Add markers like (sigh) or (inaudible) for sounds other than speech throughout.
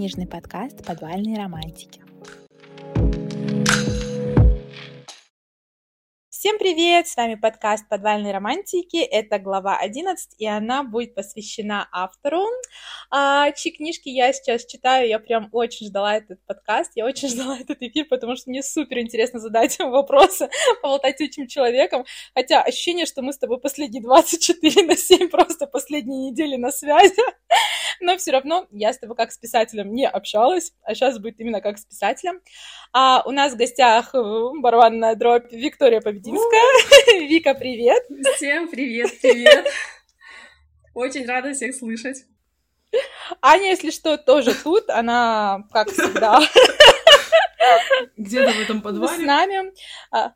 книжный подкаст «Подвальные романтики». Всем привет! С вами подкаст «Подвальные романтики». Это глава 11, и она будет посвящена автору, а, чьи книжки я сейчас читаю. Я прям очень ждала этот подкаст, я очень (laughs) ждала этот эфир, потому что мне супер интересно задать (laughs) вопросы, поболтать этим человеком. Хотя ощущение, что мы с тобой последние 24 на 7, (laughs) просто последние недели на связи. Но все равно я с тобой как с писателем не общалась, а сейчас будет именно как с писателем. А у нас в гостях э, барабанная дробь Виктория Побединская. Вика, привет! Всем привет, привет! Очень рада всех слышать. Аня, если что, тоже тут. Она, как всегда, где-то в этом подвале. С нами. А,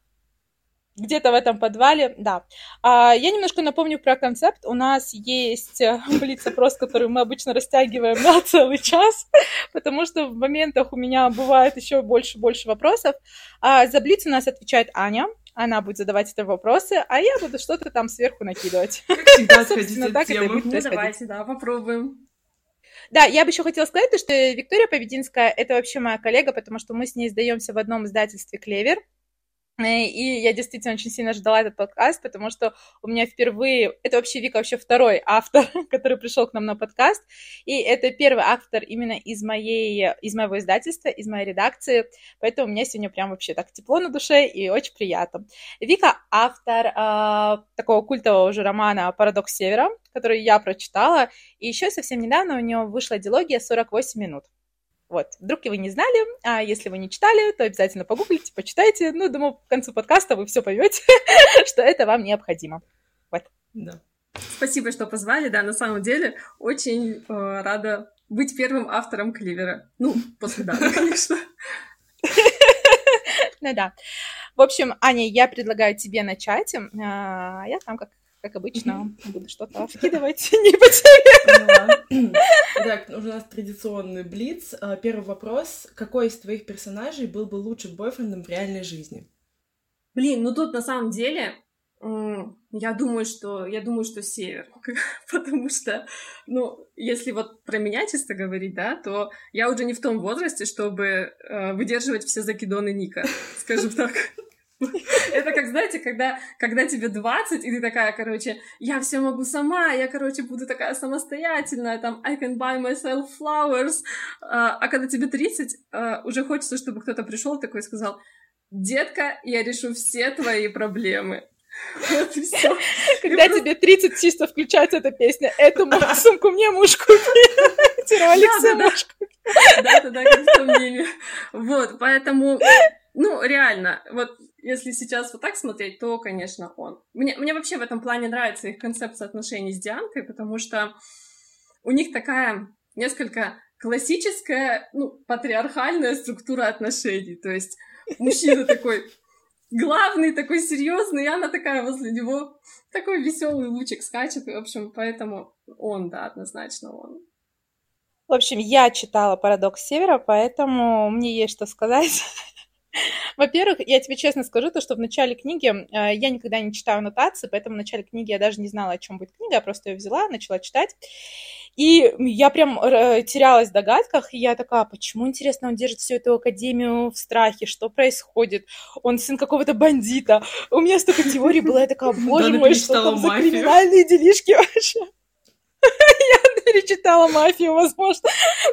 где-то в этом подвале, да. А, я немножко напомню про концепт. У нас есть блиц-опрос, который мы обычно растягиваем на целый час, потому что в моментах у меня бывает еще больше-больше вопросов. А за блиц у нас отвечает Аня. Она будет задавать эти вопросы, а я буду что-то там сверху накидывать. Как всегда, (laughs) Собственно, так это будет Ну, давайте, да, попробуем. Да, я бы еще хотела сказать, что Виктория Побединская — это вообще моя коллега, потому что мы с ней сдаемся в одном издательстве «Клевер». Э, и я действительно очень сильно ждала этот подкаст, потому что у меня впервые, это вообще Вика вообще второй автор, (laughs) который пришел к нам на подкаст, и это первый автор именно из моей, из моего издательства, из моей редакции, поэтому у меня сегодня прям вообще так тепло на душе и очень приятно. Вика автор э, такого культового уже романа «Парадокс Севера», который я прочитала, и еще совсем недавно у него вышла дилогия «48 минут». Вот, вдруг вы не знали, а если вы не читали, то обязательно погуглите, почитайте. Ну, думаю, к концу подкаста вы все поймете, (laughs) что это вам необходимо. Вот. Да. Спасибо, что позвали. Да, на самом деле очень э, рада быть первым автором Кливера. Ну, после да, (laughs) конечно. Ну да. В общем, Аня, я предлагаю тебе начать. А, я там как как обычно, буду что-то вкидывать (laughs) не по теме. (clears throat) Так, у нас традиционный блиц. А, первый вопрос. Какой из твоих персонажей был бы лучшим бойфрендом в реальной жизни? Блин, ну тут на самом деле я думаю, что я думаю, что север, (laughs) потому что, ну, если вот про меня чисто говорить, да, то я уже не в том возрасте, чтобы э, выдерживать все закидоны Ника, скажем так. (laughs) Это как, знаете, когда, когда тебе 20, и ты такая, короче, я все могу сама, я, короче, буду такая самостоятельная, там, I can buy myself flowers. А, а когда тебе 30, а, уже хочется, чтобы кто-то пришел такой и сказал, детка, я решу все твои проблемы. (laughs) Вот и все. Когда тебе 30, чисто включается эта песня. Эту сумку мне муж купил. Ролик Да-да-да, как в том меме. Вот, поэтому, ну, реально, вот если сейчас вот так смотреть, то, конечно, он. Мне, мне вообще в этом плане нравится их концепция отношений с Дианкой, потому что у них такая несколько классическая, ну, патриархальная структура отношений. То есть мужчина (laughs) такой главный, такой серьезный, и она такая возле него такой веселый лучик скачет. И, в общем, поэтому он, да, однозначно он. В общем, я читала «Парадокс Севера», поэтому мне есть что сказать. (laughs) Во-первых, я тебе честно скажу, то, что в начале книги э, я никогда не читаю аннотации, поэтому в начале книги я даже не знала, о чем будет книга, я просто ее взяла, начала читать. И я прям э, терялась в догадках, и я такая, почему, интересно, он держит всю эту академию в страхе, что происходит? Он сын какого-то бандита. У меня столько теорий было, я такая, боже мой, что там за криминальные делишки вообще? (laughs) Я перечитала мафию, возможно.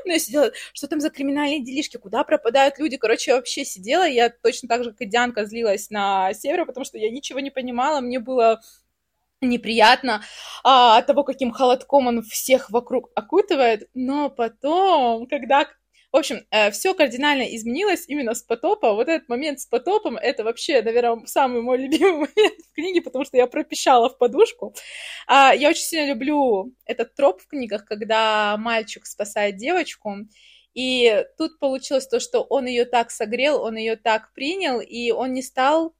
Но я сидела, что там за криминальные делишки, куда пропадают люди. Короче, я вообще сидела, я точно так же, как Дианка, злилась на Севера, потому что я ничего не понимала, мне было неприятно а, от того, каким холодком он всех вокруг окутывает, но потом, когда в общем, э, все кардинально изменилось именно с потопа. Вот этот момент с потопом, это вообще, наверное, самый мой (laughs) любимый момент в книге, потому что я пропищала в подушку. А, я очень сильно люблю этот троп в книгах, когда мальчик спасает девочку, и тут получилось то, что он ее так согрел, он ее так принял, и он не стал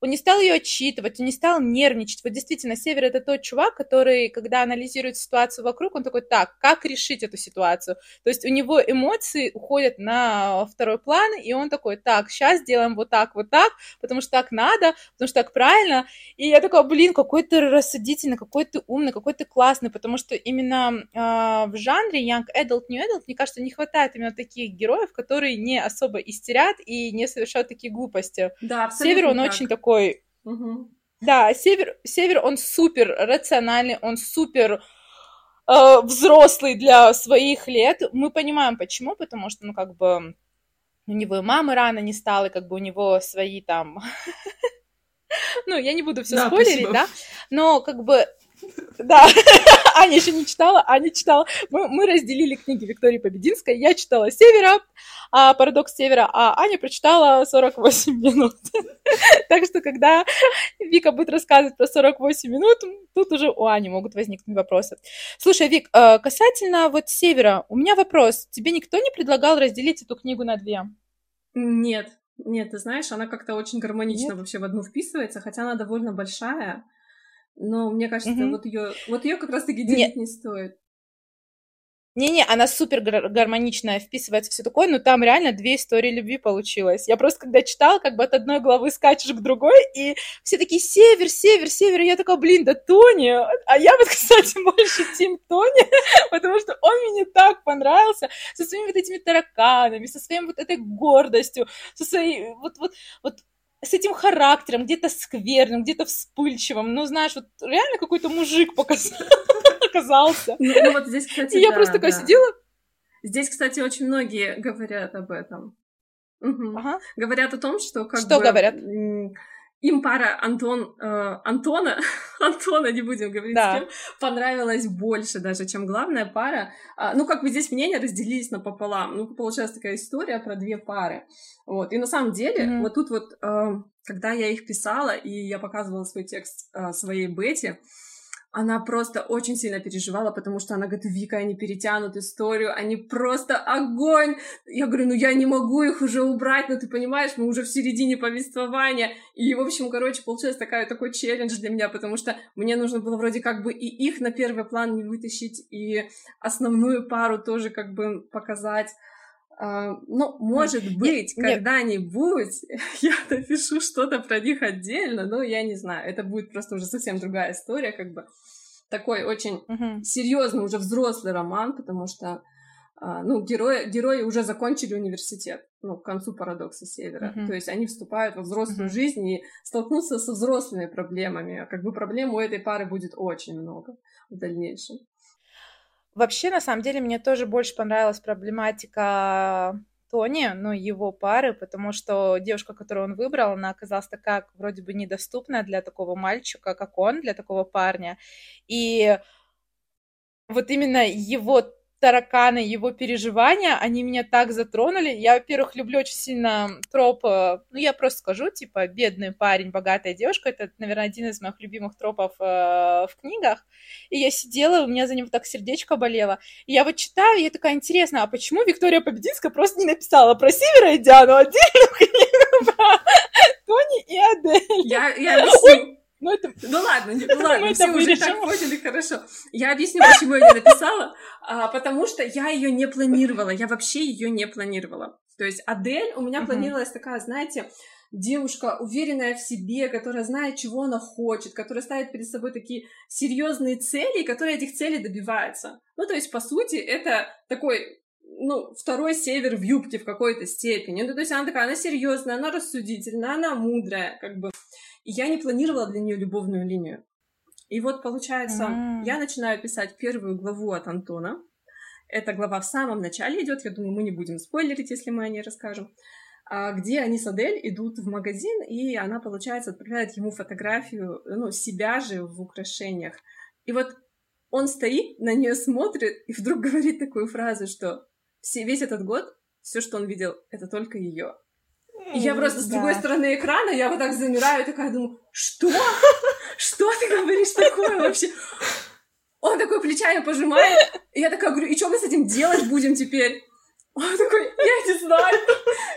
он не стал ее отчитывать, он не стал нервничать. Вот действительно, Север это тот чувак, который, когда анализирует ситуацию вокруг, он такой, так, как решить эту ситуацию? То есть у него эмоции уходят на второй план, и он такой, так, сейчас сделаем вот так, вот так, потому что так надо, потому что так правильно. И я такой, блин, какой ты рассудительный, какой ты умный, какой ты классный, потому что именно э, в жанре Young Adult, New Adult, мне кажется, не хватает именно таких героев, которые не особо истерят и не совершают такие глупости. Да, Север, он так. очень такой... Угу. Да, Север, Север, он супер рациональный, он супер э, взрослый для своих лет. Мы понимаем, почему, потому что, ну, как бы, у него и мамы рано не стало, как бы у него свои там... (laughs) Ну, я не буду все спасибо. да, но как бы да, (laughs) Аня еще не читала, Аня читала. Мы, мы разделили книги Виктории Побединской. Я читала «Севера», а, «Парадокс Севера», а Аня прочитала 48 минут. (laughs) Так что, когда Вика будет рассказывать про 48 минут, тут уже у Ани могут возникнуть вопросы. Слушай, Вик, э, касательно вот «Севера», у меня вопрос. Тебе никто не предлагал разделить эту книгу на две? Нет, нет, ты знаешь, она как-то очень гармонично Нет? вообще в одну вписывается, хотя она довольно большая. Но мне кажется, Мгм. вот ее, вот ее как раз-таки Нет. делить не стоит. Не-не, она супер гар- гармоничная, вписывается все такое, но там реально две истории любви получилось. Я просто когда читала, как бы от одной главы скачешь к другой, и все такие «Север, Север, Север», и я такая, блин, да Тони. А я вот, (laughs) кстати, больше Тим Тони, (laughs) потому что он мне так понравился со своими вот этими тараканами, со своей вот этой гордостью, со своей вот, вот, вот с этим характером, где-то скверным, где-то вспыльчивым. Ну, знаешь, вот реально какой-то мужик показ- (laughs) оказался. Ну, ну вот здесь, кстати, И я да, просто такая да. сидела, Здесь, кстати, очень многие говорят об этом. Ага. Говорят о том, что как Что бы, говорят? Им пара Антон, э, Антона, (laughs) Антона, не будем говорить Да. с кем, понравилась больше даже, чем главная пара. А, ну, как бы здесь мнения разделились напополам. Ну, получается такая история про две пары. Вот. И на самом деле, Мгм. вот тут вот, э, когда я их писала, и я показывала свой текст э, своей Бете, она просто очень сильно переживала, потому что она говорит, Вика, они перетянут историю, они просто огонь. Я говорю, ну я не могу их уже убрать, ну ты понимаешь, мы уже в середине повествования. И, в общем, короче, получился такая, такой челлендж для меня, потому что мне нужно было вроде как бы и их на первый план не вытащить, и основную пару тоже как бы показать. А, ну, может быть, когда-нибудь (laughs) я напишу что-то про них отдельно, но я не знаю, это будет просто уже совсем другая история, как бы такой очень серьезный уже взрослый роман, потому что а, ну, герои, герои уже закончили университет, ну, к концу парадокса Севера. Мгм. То есть они вступают во взрослую Мгм. жизнь и столкнутся со взрослыми проблемами. А Как бы проблем у этой пары будет очень много в дальнейшем. Вообще, на самом деле, мне тоже больше понравилась проблематика Тони, ну, его пары, потому что девушка, которую он выбрал, она оказалась такая вроде бы недоступная для такого мальчика, как он, для такого парня. И вот именно его тараканы, его переживания, они меня так затронули. Я, во-первых, люблю очень сильно троп, э, ну, я просто скажу, типа, бедный парень, богатая девушка. Это, наверное, один из моих любимых тропов э, в книгах. И я сидела, у меня за него так сердечко болело. И я вот читаю, и я такая, интересно, а почему Виктория Побединская просто не написала про Севера и Диану отдельную книгу про Тони и Адель? Я, я (laughs) объясню. Ну, это... Ну ладно, ну ладно, (laughs) все уже так поняли, хорошо. Я объясню, почему я не написала. А, потому что я ее не планировала. Я вообще ее не планировала. То есть Адель у меня планировалась такая, знаете, девушка, уверенная в себе, которая знает, чего она хочет, которая ставит перед собой такие серьезные цели, и которая этих целей добивается. Ну, то есть, по сути, это такой ну, второй север в юбке в какой-то степени. Ну, то есть она такая, она серьезная, она рассудительная, она мудрая, как бы. И я не планировала для нее любовную линию. И вот, получается, М. я начинаю писать первую главу от Антона. Эта глава в самом начале идет, я думаю, мы не будем спойлерить, если мы о ней расскажем. А, где они с Адель идут в магазин, и она, получается, отправляет ему фотографию, ну, себя же в украшениях. И вот он стоит, на нее смотрит, и вдруг (laughs) говорит такую фразу, что все, весь этот год все, что он видел, это только ее. И я просто с другой стороны экрана, я вот так замираю, такая думаю, что? Что ты говоришь такое вообще? Он такой плечами пожимает, и я такая говорю, и что мы с этим делать будем теперь? Он такой, я не знаю.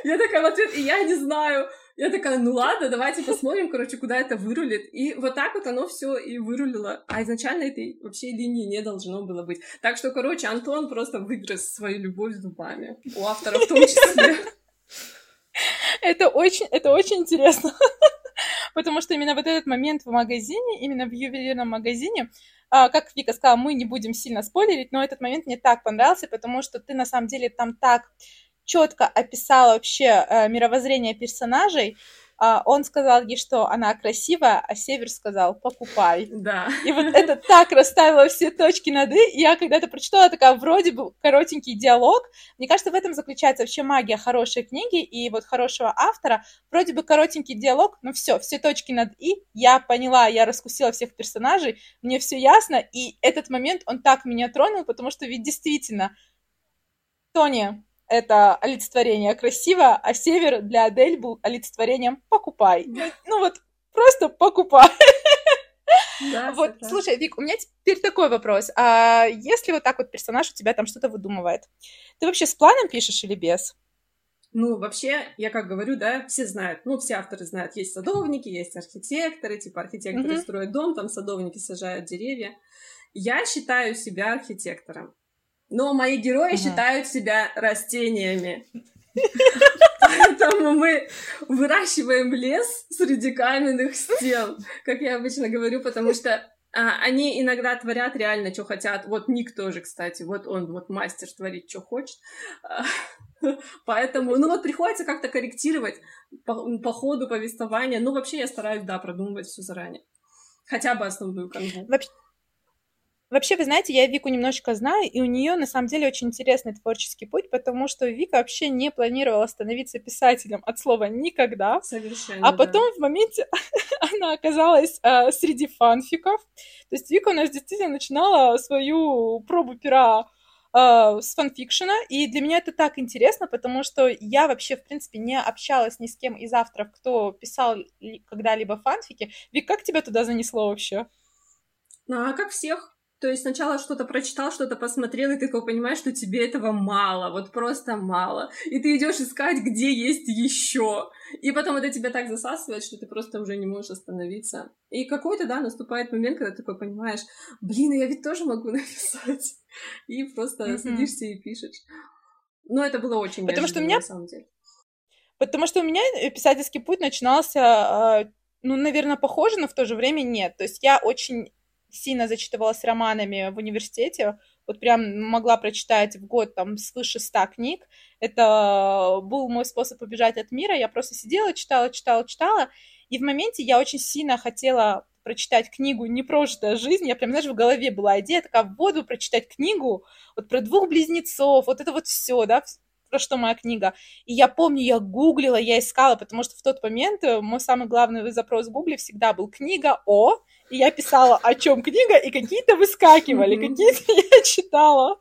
Я такая в ответ, и я не знаю. Я такая, ну ладно, давайте посмотрим, короче, куда это вырулит. И вот так вот оно все и вырулило. А изначально этой вообще линии не должно было быть. Так что, короче, Антон просто выгрыз свою любовь зубами. У автора в том числе. Это очень, это очень интересно. (laughs) Потому что именно вот этот момент в магазине, именно в ювелирном магазине, а, как Вика сказала, мы не будем сильно спойлерить, но этот момент мне так понравился, потому что ты на самом деле там так четко описала вообще э, мировоззрение персонажей, он сказал ей, что она красивая, а Север сказал, покупай. Да. И вот это так расставило все точки над «и». И я когда-то прочитала, такая вроде бы коротенький диалог. Мне кажется, в этом заключается вообще магия хорошей книги и вот хорошего автора. Вроде бы коротенький диалог, но все, все точки над «и». Я поняла, я раскусила всех персонажей, мне все ясно. И этот момент, он так меня тронул, потому что ведь действительно, Тони, это олицетворение красиво, а север для Адель был олицетворением покупай. Ну вот, просто покупай. Да, вот, слушай, Вик, у меня теперь такой вопрос. А если вот так вот персонаж у тебя там что-то выдумывает, ты вообще с планом пишешь или без? Ну, вообще, я как говорю, да, все знают, ну, все авторы знают, есть садовники, есть архитекторы, типа архитекторы mm-hmm. строят дом, там садовники сажают деревья. Я считаю себя архитектором. Но мои герои ага. считают себя растениями. (laughs) Поэтому мы выращиваем лес среди каменных стен, как я обычно говорю, потому что а, они иногда творят реально, что хотят. Вот Ник тоже, кстати, вот он вот мастер творить, что хочет. (laughs) Поэтому, ну вот приходится как-то корректировать по, по ходу повествования. Ну вообще я стараюсь, да, продумывать все заранее. Хотя бы основную канву. Вообще, Вообще, вы знаете, я Вику немножечко знаю, и у нее на самом деле очень интересный творческий путь, потому что Вика вообще не планировала становиться писателем от слова никогда. Совершенно. А потом да. в моменте (laughs) она оказалась э, среди фанфиков. То есть Вика у нас действительно начинала свою пробу пера э, с фанфикшена, и для меня это так интересно, потому что я вообще, в принципе, не общалась ни с кем из авторов, кто писал когда-либо фанфики. Вик, как тебя туда занесло вообще? Ну, а как всех. То есть сначала что-то прочитал, что-то посмотрел, и ты такой понимаешь, что тебе этого мало, вот просто мало. И ты идешь искать, где есть еще. И потом это тебя так засасывает, что ты просто уже не можешь остановиться. И какой-то, да, наступает момент, когда ты такой понимаешь, блин, я ведь тоже могу (laughs) написать. И просто mm-hmm. садишься и пишешь. Но это было очень Потому что у меня... на самом деле. Потому что у меня писательский путь начинался, а, ну, наверное, похоже, но в то же время нет. То есть я очень сильно зачитывалась романами в университете, вот прям могла прочитать в год там свыше ста книг. Это был мой способ убежать от мира. Я просто сидела, читала, читала, читала. И в моменте я очень сильно хотела прочитать книгу «Непрожитая жизнь». Я прям, знаешь, в голове была идея такая, вот бы прочитать книгу вот про двух близнецов, вот это вот все, да, про что моя книга. И я помню, я гуглила, я искала, потому что в тот момент э, мой самый главный запрос в гугле всегда был книга о и я писала, о чем книга, и какие-то выскакивали, mm-hmm. какие-то (laughs) я читала.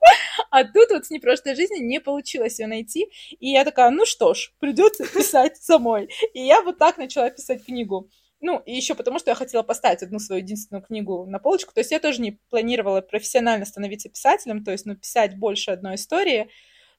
А тут вот с непростой жизни не получилось ее найти. И я такая, ну что ж, придется (laughs) писать самой. И я вот так начала писать книгу. Ну, и еще потому, что я хотела поставить одну свою единственную книгу на полочку. То есть я тоже не планировала профессионально становиться писателем, то есть, ну, писать больше одной истории.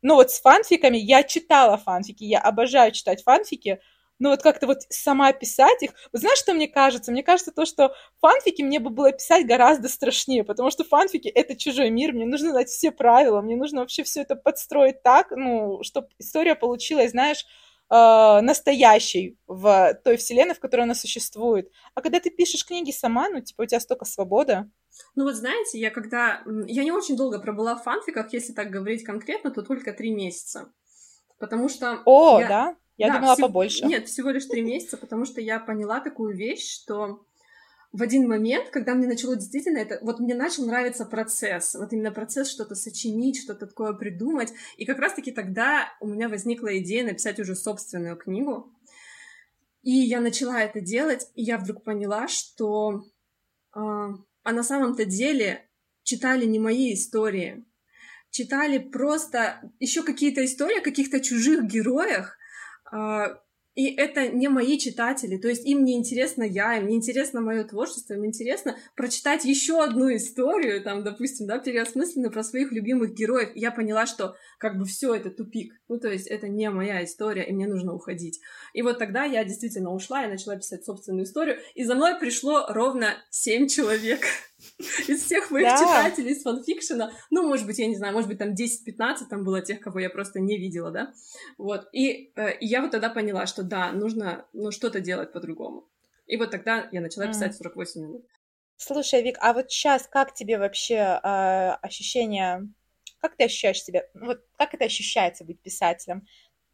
Но вот с фанфиками я читала фанфики, я обожаю читать фанфики, но вот как-то вот сама писать их... Вот знаешь, что мне кажется? Мне кажется то, что фанфики мне бы было писать гораздо страшнее, потому что фанфики — это чужой мир, мне нужно знать все правила, мне нужно вообще все это подстроить так, ну, чтобы история получилась, знаешь, э, настоящей в той вселенной, в которой она существует. А когда ты пишешь книги сама, ну, типа, у тебя столько свободы. Ну вот знаете, я когда... Я не очень долго пробыла в фанфиках, если так говорить конкретно, то только три месяца. Потому что... О, я... да? Я да, думала всего... побольше. Нет, всего лишь три месяца, потому что я поняла такую вещь, что в один момент, когда мне начало действительно это, вот мне начал нравиться процесс, вот именно процесс что-то сочинить, что-то такое придумать, и как раз-таки тогда у меня возникла идея написать уже собственную книгу, и я начала это делать, и я вдруг поняла, что э, а на самом-то деле читали не мои истории, читали просто еще какие-то истории о каких-то чужих героях, и это не мои читатели, то есть им не интересно я, им не интересно мое творчество, им интересно прочитать еще одну историю, там, допустим, да, переосмысленную про своих любимых героев. И я поняла, что как бы все это тупик, ну то есть это не моя история, и мне нужно уходить. И вот тогда я действительно ушла и начала писать собственную историю, и за мной пришло ровно семь человек (laughs) из всех моих да. читателей из фанфикшена. Ну, может быть, я не знаю, может быть, там 10-15 там было тех, кого я просто не видела, да. Вот. И, э, и я вот тогда поняла, что да, нужно ну, что-то делать по-другому. И вот тогда я начала писать 48 минут. Слушай, Вик, а вот сейчас как тебе вообще э, ощущение, как ты ощущаешь себя, вот как это ощущается быть писателем?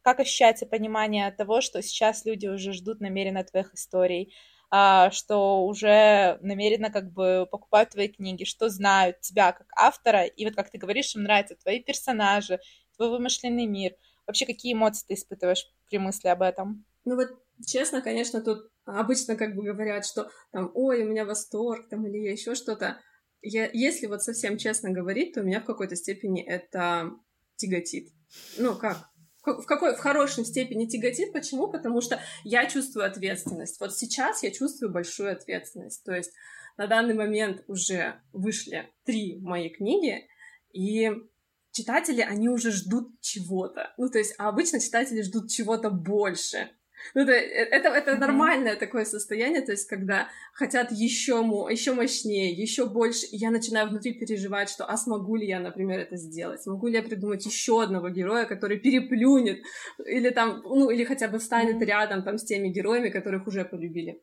Как ощущается понимание того, что сейчас люди уже ждут намеренно твоих историй, что уже намеренно как бы покупают твои книги, что знают тебя как автора, и вот как ты говоришь, им нравятся твои персонажи, твой вымышленный мир. Вообще, какие эмоции ты испытываешь при мысли об этом? Ну вот, честно, конечно, тут обычно как бы говорят, что там, ой, у меня восторг, там, или еще что-то. Я, если вот совсем честно говорить, то у меня в какой-то степени это тяготит. Ну, как? В какой в хорошей степени тяготит. Почему? Потому что я чувствую ответственность. Вот сейчас я чувствую большую ответственность. То есть на данный момент уже вышли три мои книги, и читатели, они уже ждут чего-то. Ну, то есть, а обычно читатели ждут чего-то больше. Ну, это, это, это mm-hmm. нормальное такое состояние, то есть, когда хотят еще, еще мощнее, еще больше, и я начинаю внутри переживать, что а смогу ли я, например, это сделать? Смогу ли я придумать еще одного героя, который переплюнет, или там, ну, или хотя бы встанет mm-hmm. рядом там с теми героями, которых уже полюбили.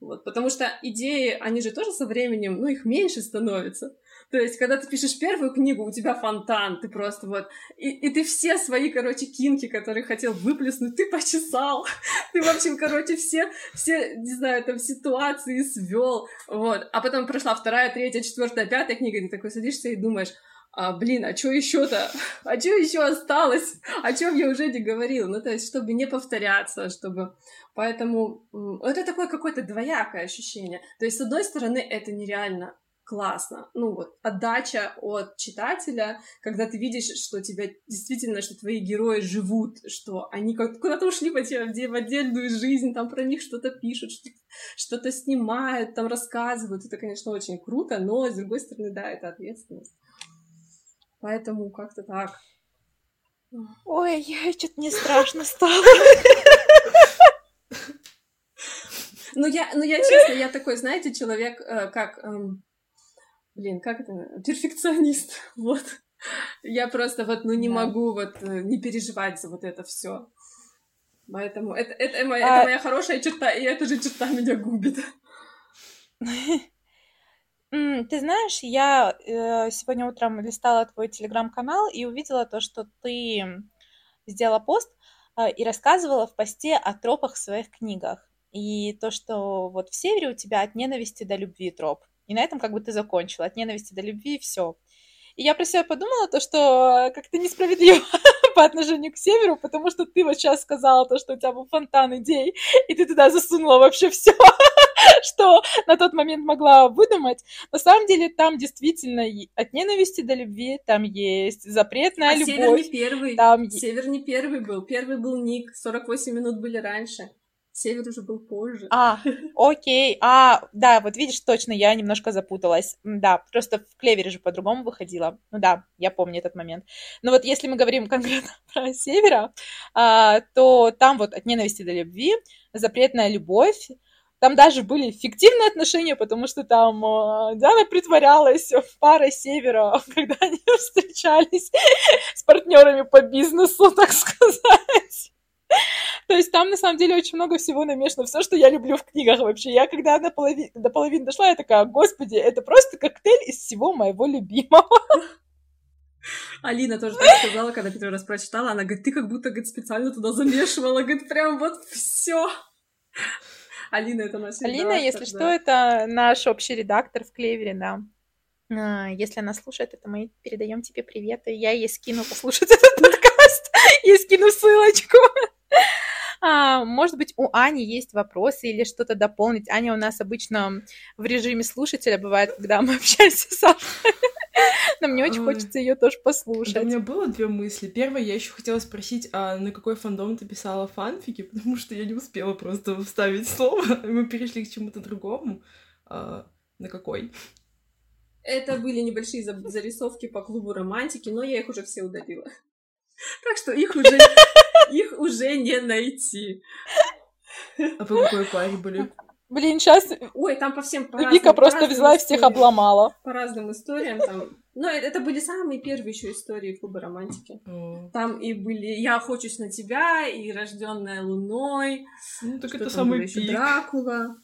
Вот, потому что идеи, они же тоже со временем, ну, их меньше становится. То есть, когда ты пишешь первую книгу, у тебя фонтан, ты просто вот... И, и ты все свои, короче, кинки, которые хотел выплеснуть, ты почесал. (laughs) Ты, в общем, короче, все, все, не знаю, там, ситуации свел. Вот. А потом прошла вторая, третья, четвертая, пятая книга, и ты такой садишься и думаешь, а, блин, а что еще-то? (laughs) А что еще осталось? О чем я уже не говорила? Ну, то есть, чтобы не повторяться, чтобы... Поэтому это такое какое-то двоякое ощущение. То есть, с одной стороны, это нереально классно. Ну вот, отдача от читателя, когда ты видишь, что тебя действительно, что твои герои живут, что они куда-то ушли в отдельную жизнь, там про них что-то пишут, что-то снимают, там рассказывают. Это, конечно, очень круто, но, с другой стороны, да, это ответственность. Поэтому как-то так. Ой, что-то не страшно стало. Ну, я, ну, я, честно, я такой, знаете, человек, э, как, эм, блин, как это, перфекционист, (laughs) вот. Я просто вот, ну, не да. могу вот э, не переживать за вот это все. Поэтому это, это, моя, а... это моя хорошая черта, и эта же черта меня губит. (laughs) Ты знаешь, я э, сегодня утром листала твой телеграм-канал и увидела то, что ты сделала пост э, и рассказывала в посте о тропах в своих книгах. И то, что вот в севере у тебя от ненависти до любви троп. И на этом как бы ты закончила. От ненависти до любви и все. И я про себя подумала то, что как-то несправедливо (laughs) по отношению к северу, потому что ты вот сейчас сказала то, что у тебя был фонтан идей, и ты туда засунула вообще все, (laughs) что на тот момент могла выдумать. На самом деле там действительно от ненависти до любви там есть запретная а любовь. Север не первый. Там... Север не первый был. Первый был Ник. 48 минут были раньше. Север уже был позже. А, окей. А, да, вот видишь, точно, я немножко запуталась. Да, просто в Клевере же по-другому выходила. Ну да, я помню этот момент. Но вот если мы говорим (laughs) конкретно про Севера, а, то там вот от ненависти до любви, запретная любовь, там даже были фиктивные отношения, потому что там э, Диана притворялась в парой Севера, (laughs) когда они встречались с партнерами по бизнесу, (laughs) так сказать. То есть там, на самом деле, очень много всего намешано. Все, что я люблю в книгах вообще. Я когда до половины, до половины дошла, я такая, господи, это просто коктейль из всего моего любимого. Алина тоже так сказала, когда первый раз прочитала. Она говорит, ты как будто говорит, специально туда замешивала. Говорит, прям вот все. Алина это наша Алина, редактор, если да. что, это наш общий редактор в Клевере, да. А, если она слушает это, мы передаем тебе привет, и я ей скину послушать этот (laughs) подкаст, я скину ссылочку. (laughs) А, может быть, у Ани есть вопросы или что-то дополнить. Аня у нас обычно в режиме слушателя бывает, когда мы (laughs) общаемся с Сашей. (laughs) Но мне очень хочется ее тоже послушать. у меня было две мысли. Первое, я еще хотела спросить, а на какой фандом ты писала фанфики? Потому что я не успела просто вставить слово. Мы перешли к чему-то другому. А, на какой? Это были небольшие зарисовки по клубу романтики, но я их уже все удалила. Так что их уже, их уже не найти. А по какой паре были? Блин, сейчас... Ой, там по всем по Вика просто взяла и всех обломала. По разным историям там. Ну, это были самые первые еще истории клуба романтики. О. Там и были «Я охочусь на тебя», и «Рожденная луной». Ну, так это самый пик. Дракула.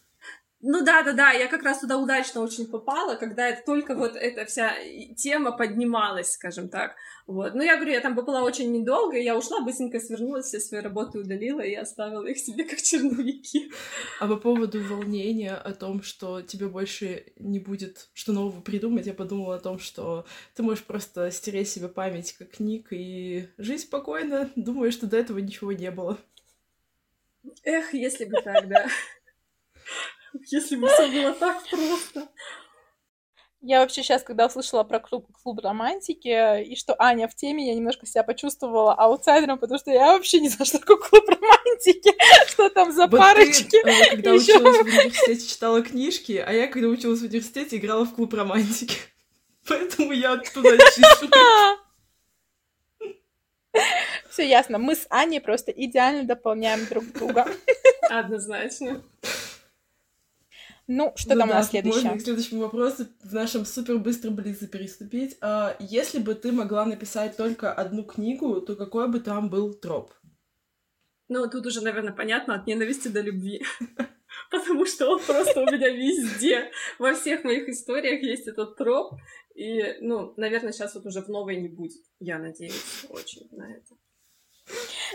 Ну да, да, да, я как раз туда удачно очень попала, когда это только вот эта вся тема поднималась, скажем так. Вот. Ну, я говорю, я там была очень недолго, я ушла, быстренько свернулась, все свои работы удалила и оставила их себе как черновики. А по поводу волнения о том, что тебе больше не будет что нового придумать, я подумала о том, что ты можешь просто стереть себе память как книг и жить спокойно, думая, что до этого ничего не было. Эх, если бы так, да. (laughs) Если бы все было так просто. Я вообще сейчас, когда услышала про клуб, клуб романтики, и что Аня в теме, я немножко себя почувствовала аутсайдером, потому что я вообще не знаю, что такое клуб романтики, (laughs) что там за Вот парочки. ты, э, когда Ещё- училась в университете, читала книжки, а я, когда училась в университете, играла в клуб романтики. (laughs) Поэтому я туда чищу. Все ясно, мы с Аней просто идеально дополняем друг друга. Однозначно. Ну, что Ну там у да, нас следующее? Можно к следующему вопросу в нашем супер быстром блице переступить. А, если бы ты могла написать только одну книгу, то какой бы там был троп? Ну, тут уже, наверное, понятно, от ненависти до любви. (laughs) Потому что он просто у меня везде. Во всех моих историях есть этот троп. И, ну, наверное, сейчас вот уже в новой не будет. Я надеюсь очень на это.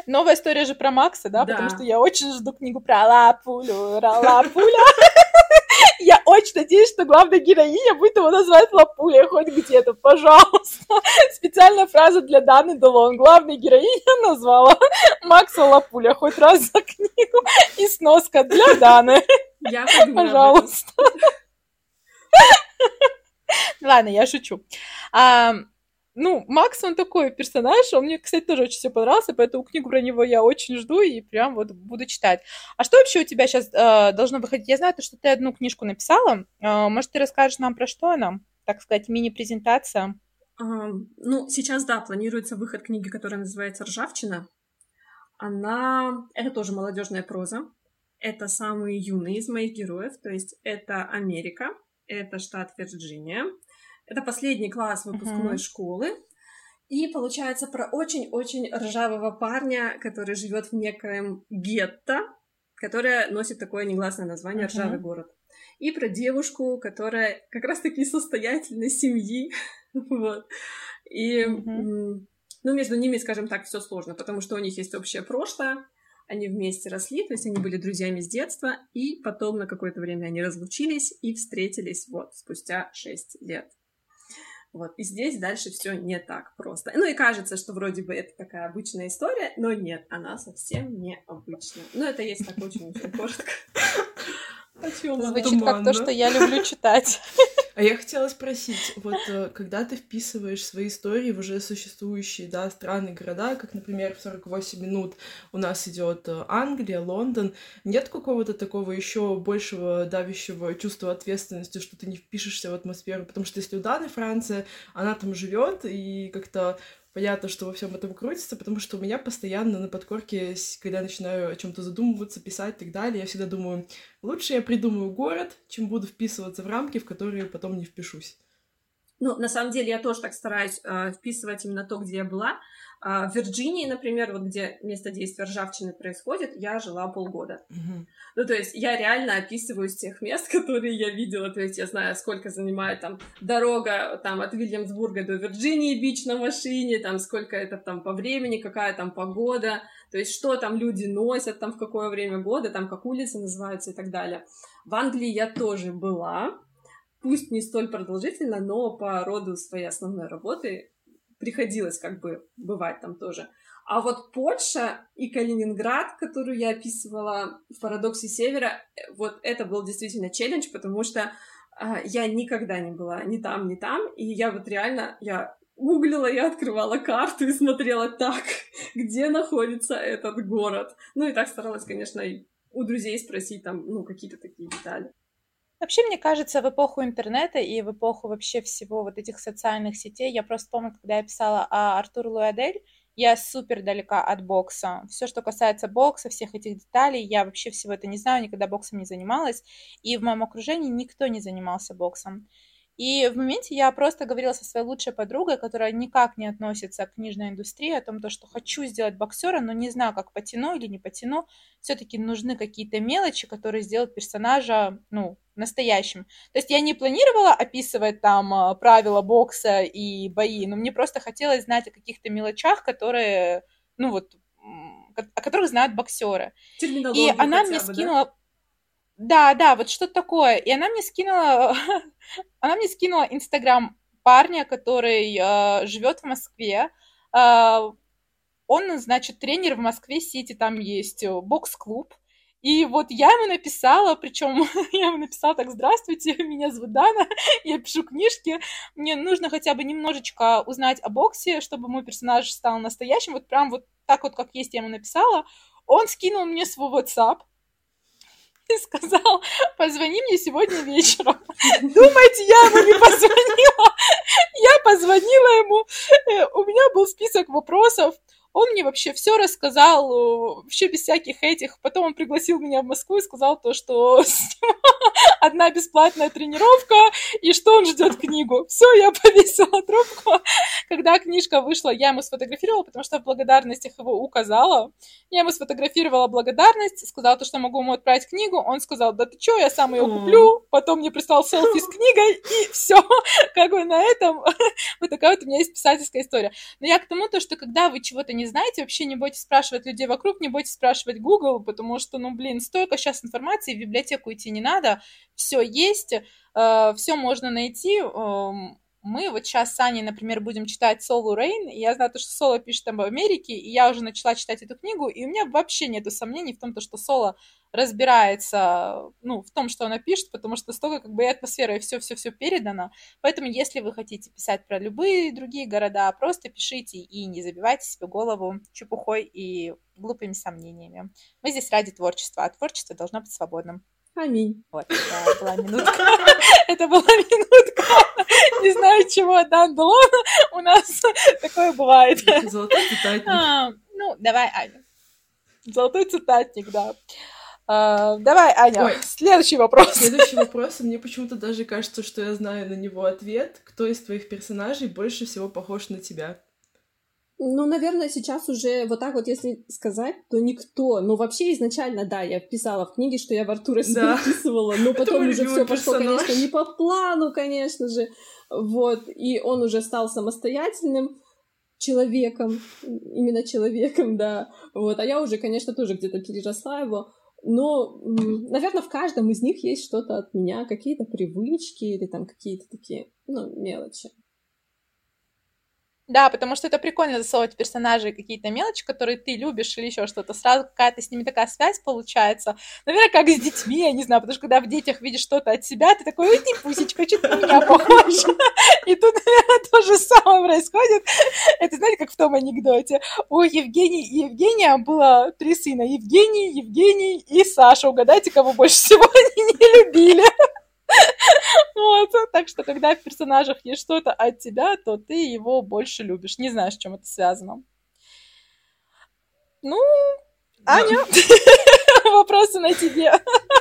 Новая история же про Макса, да? Да. Потому что я очень жду книгу про Лапулю, ра- Лапуля. (laughs) Я очень надеюсь, что главная героиня будет его назвать Лапуля хоть где-то, пожалуйста. Специальная фраза для Даны Делон. Главная героиня назвала Макса Лапуля хоть раз за книгу. И сноска для Даны, Я пожалуйста. Ладно, я шучу. А, ну, Макс, он такой персонаж, он мне, кстати, тоже очень все понравился, поэтому книгу про него я очень жду и прям вот буду читать. А что вообще у тебя сейчас должно выходить? Я знаю, то, что ты одну книжку написала. Э, может, ты расскажешь нам про что она? Так сказать, мини-презентация. Ам, Ну, сейчас, да, планируется выход книги, которая называется «Ржавчина». Она... Это тоже молодежная проза. Это самые юные из моих героев, то есть это Америка, это штат Вирджиния, это последний класс выпускной Мгм. школы. И получается про очень-очень ржавого парня, который живет в некоем гетто, которое носит такое негласное название Мгм. «Ржавый город». И про девушку, которая как раз-таки из состоятельной семьи. (laughs) Вот. И, м, ну, между ними, скажем так, все сложно, потому что у них есть общее прошлое, они вместе росли, то есть они были друзьями с детства, и потом на какое-то время они разлучились и встретились вот спустя 6 лет. Вот, и здесь дальше все не так просто. Ну и кажется, что вроде бы это такая обычная история, но нет, она совсем не обычная. Ну, это есть так очень-очень коротко. (laughs) Звучит как Туманно. то, что я люблю читать. А я хотела спросить, вот э, когда ты вписываешь свои истории в уже существующие, да, страны, города, как, например, в 48 минут у нас идет э, Англия, Лондон, нет какого-то такого еще большего давящего чувства ответственности, что ты не впишешься в атмосферу, потому что если у Даны Франция, она там живет и как-то понятно, что во всем этом крутится, потому что у меня постоянно на подкорке, когда я начинаю о чем-то задумываться, писать и так далее, я всегда думаю, лучше я придумаю город, чем буду вписываться в рамки, в которые потом не впишусь. Ну, на самом деле, я тоже так стараюсь э, вписывать именно то, где я была. А в Вирджинии, например, вот где место действия ржавчины происходит, я жила полгода. Ну, то есть я реально описываю с тех мест, (laughs) которые я видела. То есть я знаю, сколько занимает там дорога там от Вильямсбурга до Вирджинии бич на машине, там сколько это там по времени, какая там погода, то есть что там люди носят, там в какое время года, там как улицы называются и так далее. В Англии я тоже была, пусть не столь продолжительно, но по роду своей основной работы приходилось как бы бывать там тоже. А вот Польша и Калининград, которую я описывала в «Парадоксе Севера», э, вот это был действительно челлендж, потому что а, я никогда не была ни там, ни там, и я вот реально, я гуглила, я открывала карту и смотрела так, (laughs) где находится этот город. Ну и так старалась, конечно, и у друзей спросить там, ну, какие-то такие детали. Вообще, мне кажется, в эпоху интернета и в эпоху вообще всего вот этих социальных сетей, я просто помню, когда я писала о Артур Луадель, я супер далека от бокса. Все, что касается бокса, всех этих деталей, я вообще всего это не знаю, никогда боксом не занималась. И в моем окружении никто не занимался боксом. И в моменте я просто говорила со своей лучшей подругой, которая никак не относится к книжной индустрии, о том, то, что хочу сделать боксера, но не знаю, как потяну или не потяну. Все-таки нужны какие-то мелочи, которые сделают персонажа, ну, настоящим. То есть я не планировала описывать там а, правила бокса и бои, но мне просто хотелось знать о каких-то мелочах, которые, ну вот, о которых знают боксеры. И она мне скинула... Да? Да, да, вот что-то такое. И она мне скинула, (laughs) она мне скинула Инстаграм парня, который э, живет в Москве. Э, он, значит, тренер в Москве Сити, там есть э, бокс-клуб. И вот я ему написала, причем (laughs) я ему написала так, здравствуйте, (laughs) меня зовут Дана, я пишу книжки, мне нужно хотя бы немножечко узнать о боксе, чтобы мой персонаж стал настоящим, вот прям вот так вот, как есть, я ему написала. Он скинул мне свой WhatsApp, и сказал, позвони мне сегодня вечером. (laughs) Думаете, я ему не позвонила? Я позвонила ему, э, у меня был список вопросов, он мне вообще все рассказал, э, вообще без всяких этих. Потом он пригласил меня в Москву и сказал то, что (laughs) одна бесплатная тренировка и что он ждет книгу. Все, я повесила трубку. Когда книжка вышла, я ему сфотографировала, потому что в благодарностях его указала. Я ему сфотографировала благодарность, сказала то, что могу ему отправить книгу. Он сказал, да ты что, я сам ее куплю. Потом мне прислал селфи с (laughs) книгой, и все. Как бы на этом (laughs) вот такая вот у меня есть писательская история. Но я к тому, то, что когда вы чего-то не знаете, вообще не бойтесь спрашивать людей вокруг, не бойтесь спрашивать Google, потому что, ну, блин, столько сейчас информации, в библиотеку идти не надо, все есть, э, все можно найти. Эм, мы вот сейчас с Аней, например, будем читать Солу Рейн, и я знаю, что Соло пишет об Америке, и я уже начала читать эту книгу, и у меня вообще нету сомнений в том, что Соло разбирается, ну, в том, что она пишет, потому что столько как бы и атмосфера, и все-все-все передано. Поэтому, если вы хотите писать про любые другие города, просто пишите и не забивайте себе голову чепухой и глупыми сомнениями. Мы здесь ради творчества, а творчество должно быть свободным. Аминь. Вот, это была минутка. (laughs) Это была минутка. Не знаю, чего Дан. У нас такое бывает. Золотой цитатник. А, ну, давай, Аня. Золотой цитатник, да. А, давай, Аня, Ой, следующий вопрос. Следующий вопрос. Мне почему-то даже кажется, что я знаю на него ответ. Кто из твоих персонажей больше всего похож на тебя? Ну, наверное, сейчас уже вот так вот, если сказать, то никто. Ну, вообще изначально, да, я писала в книге, что я в Артура да. описывала, но (laughs) потом уже все пошло, конечно, не по плану, конечно же. Вот, и он уже стал самостоятельным человеком, именно человеком, да. Вот, а я уже, конечно, тоже где-то переросла его. Но, наверное, в каждом из них есть что-то от меня, какие-то привычки или там какие-то такие, ну, мелочи. Да, потому что это прикольно засовывать персонажей какие-то мелочи, которые ты любишь или еще что-то. Сразу какая-то с ними такая связь получается. Наверное, как с детьми, я не знаю, потому что когда в детях видишь что-то от себя, ты такой, ой, ты пусечка, что-то на меня похож. И тут, наверное, то же самое происходит. Это, знаете, как в том анекдоте. У Евгении и Евгения было три сына. Евгений, Евгений и Саша. Угадайте, кого больше всего они не любили. Вот, так что, когда в персонажах есть что-то от тебя, то ты его больше любишь. Не знаю, с чем это связано. Ну, Аня, (laughs) вопросы на тебе.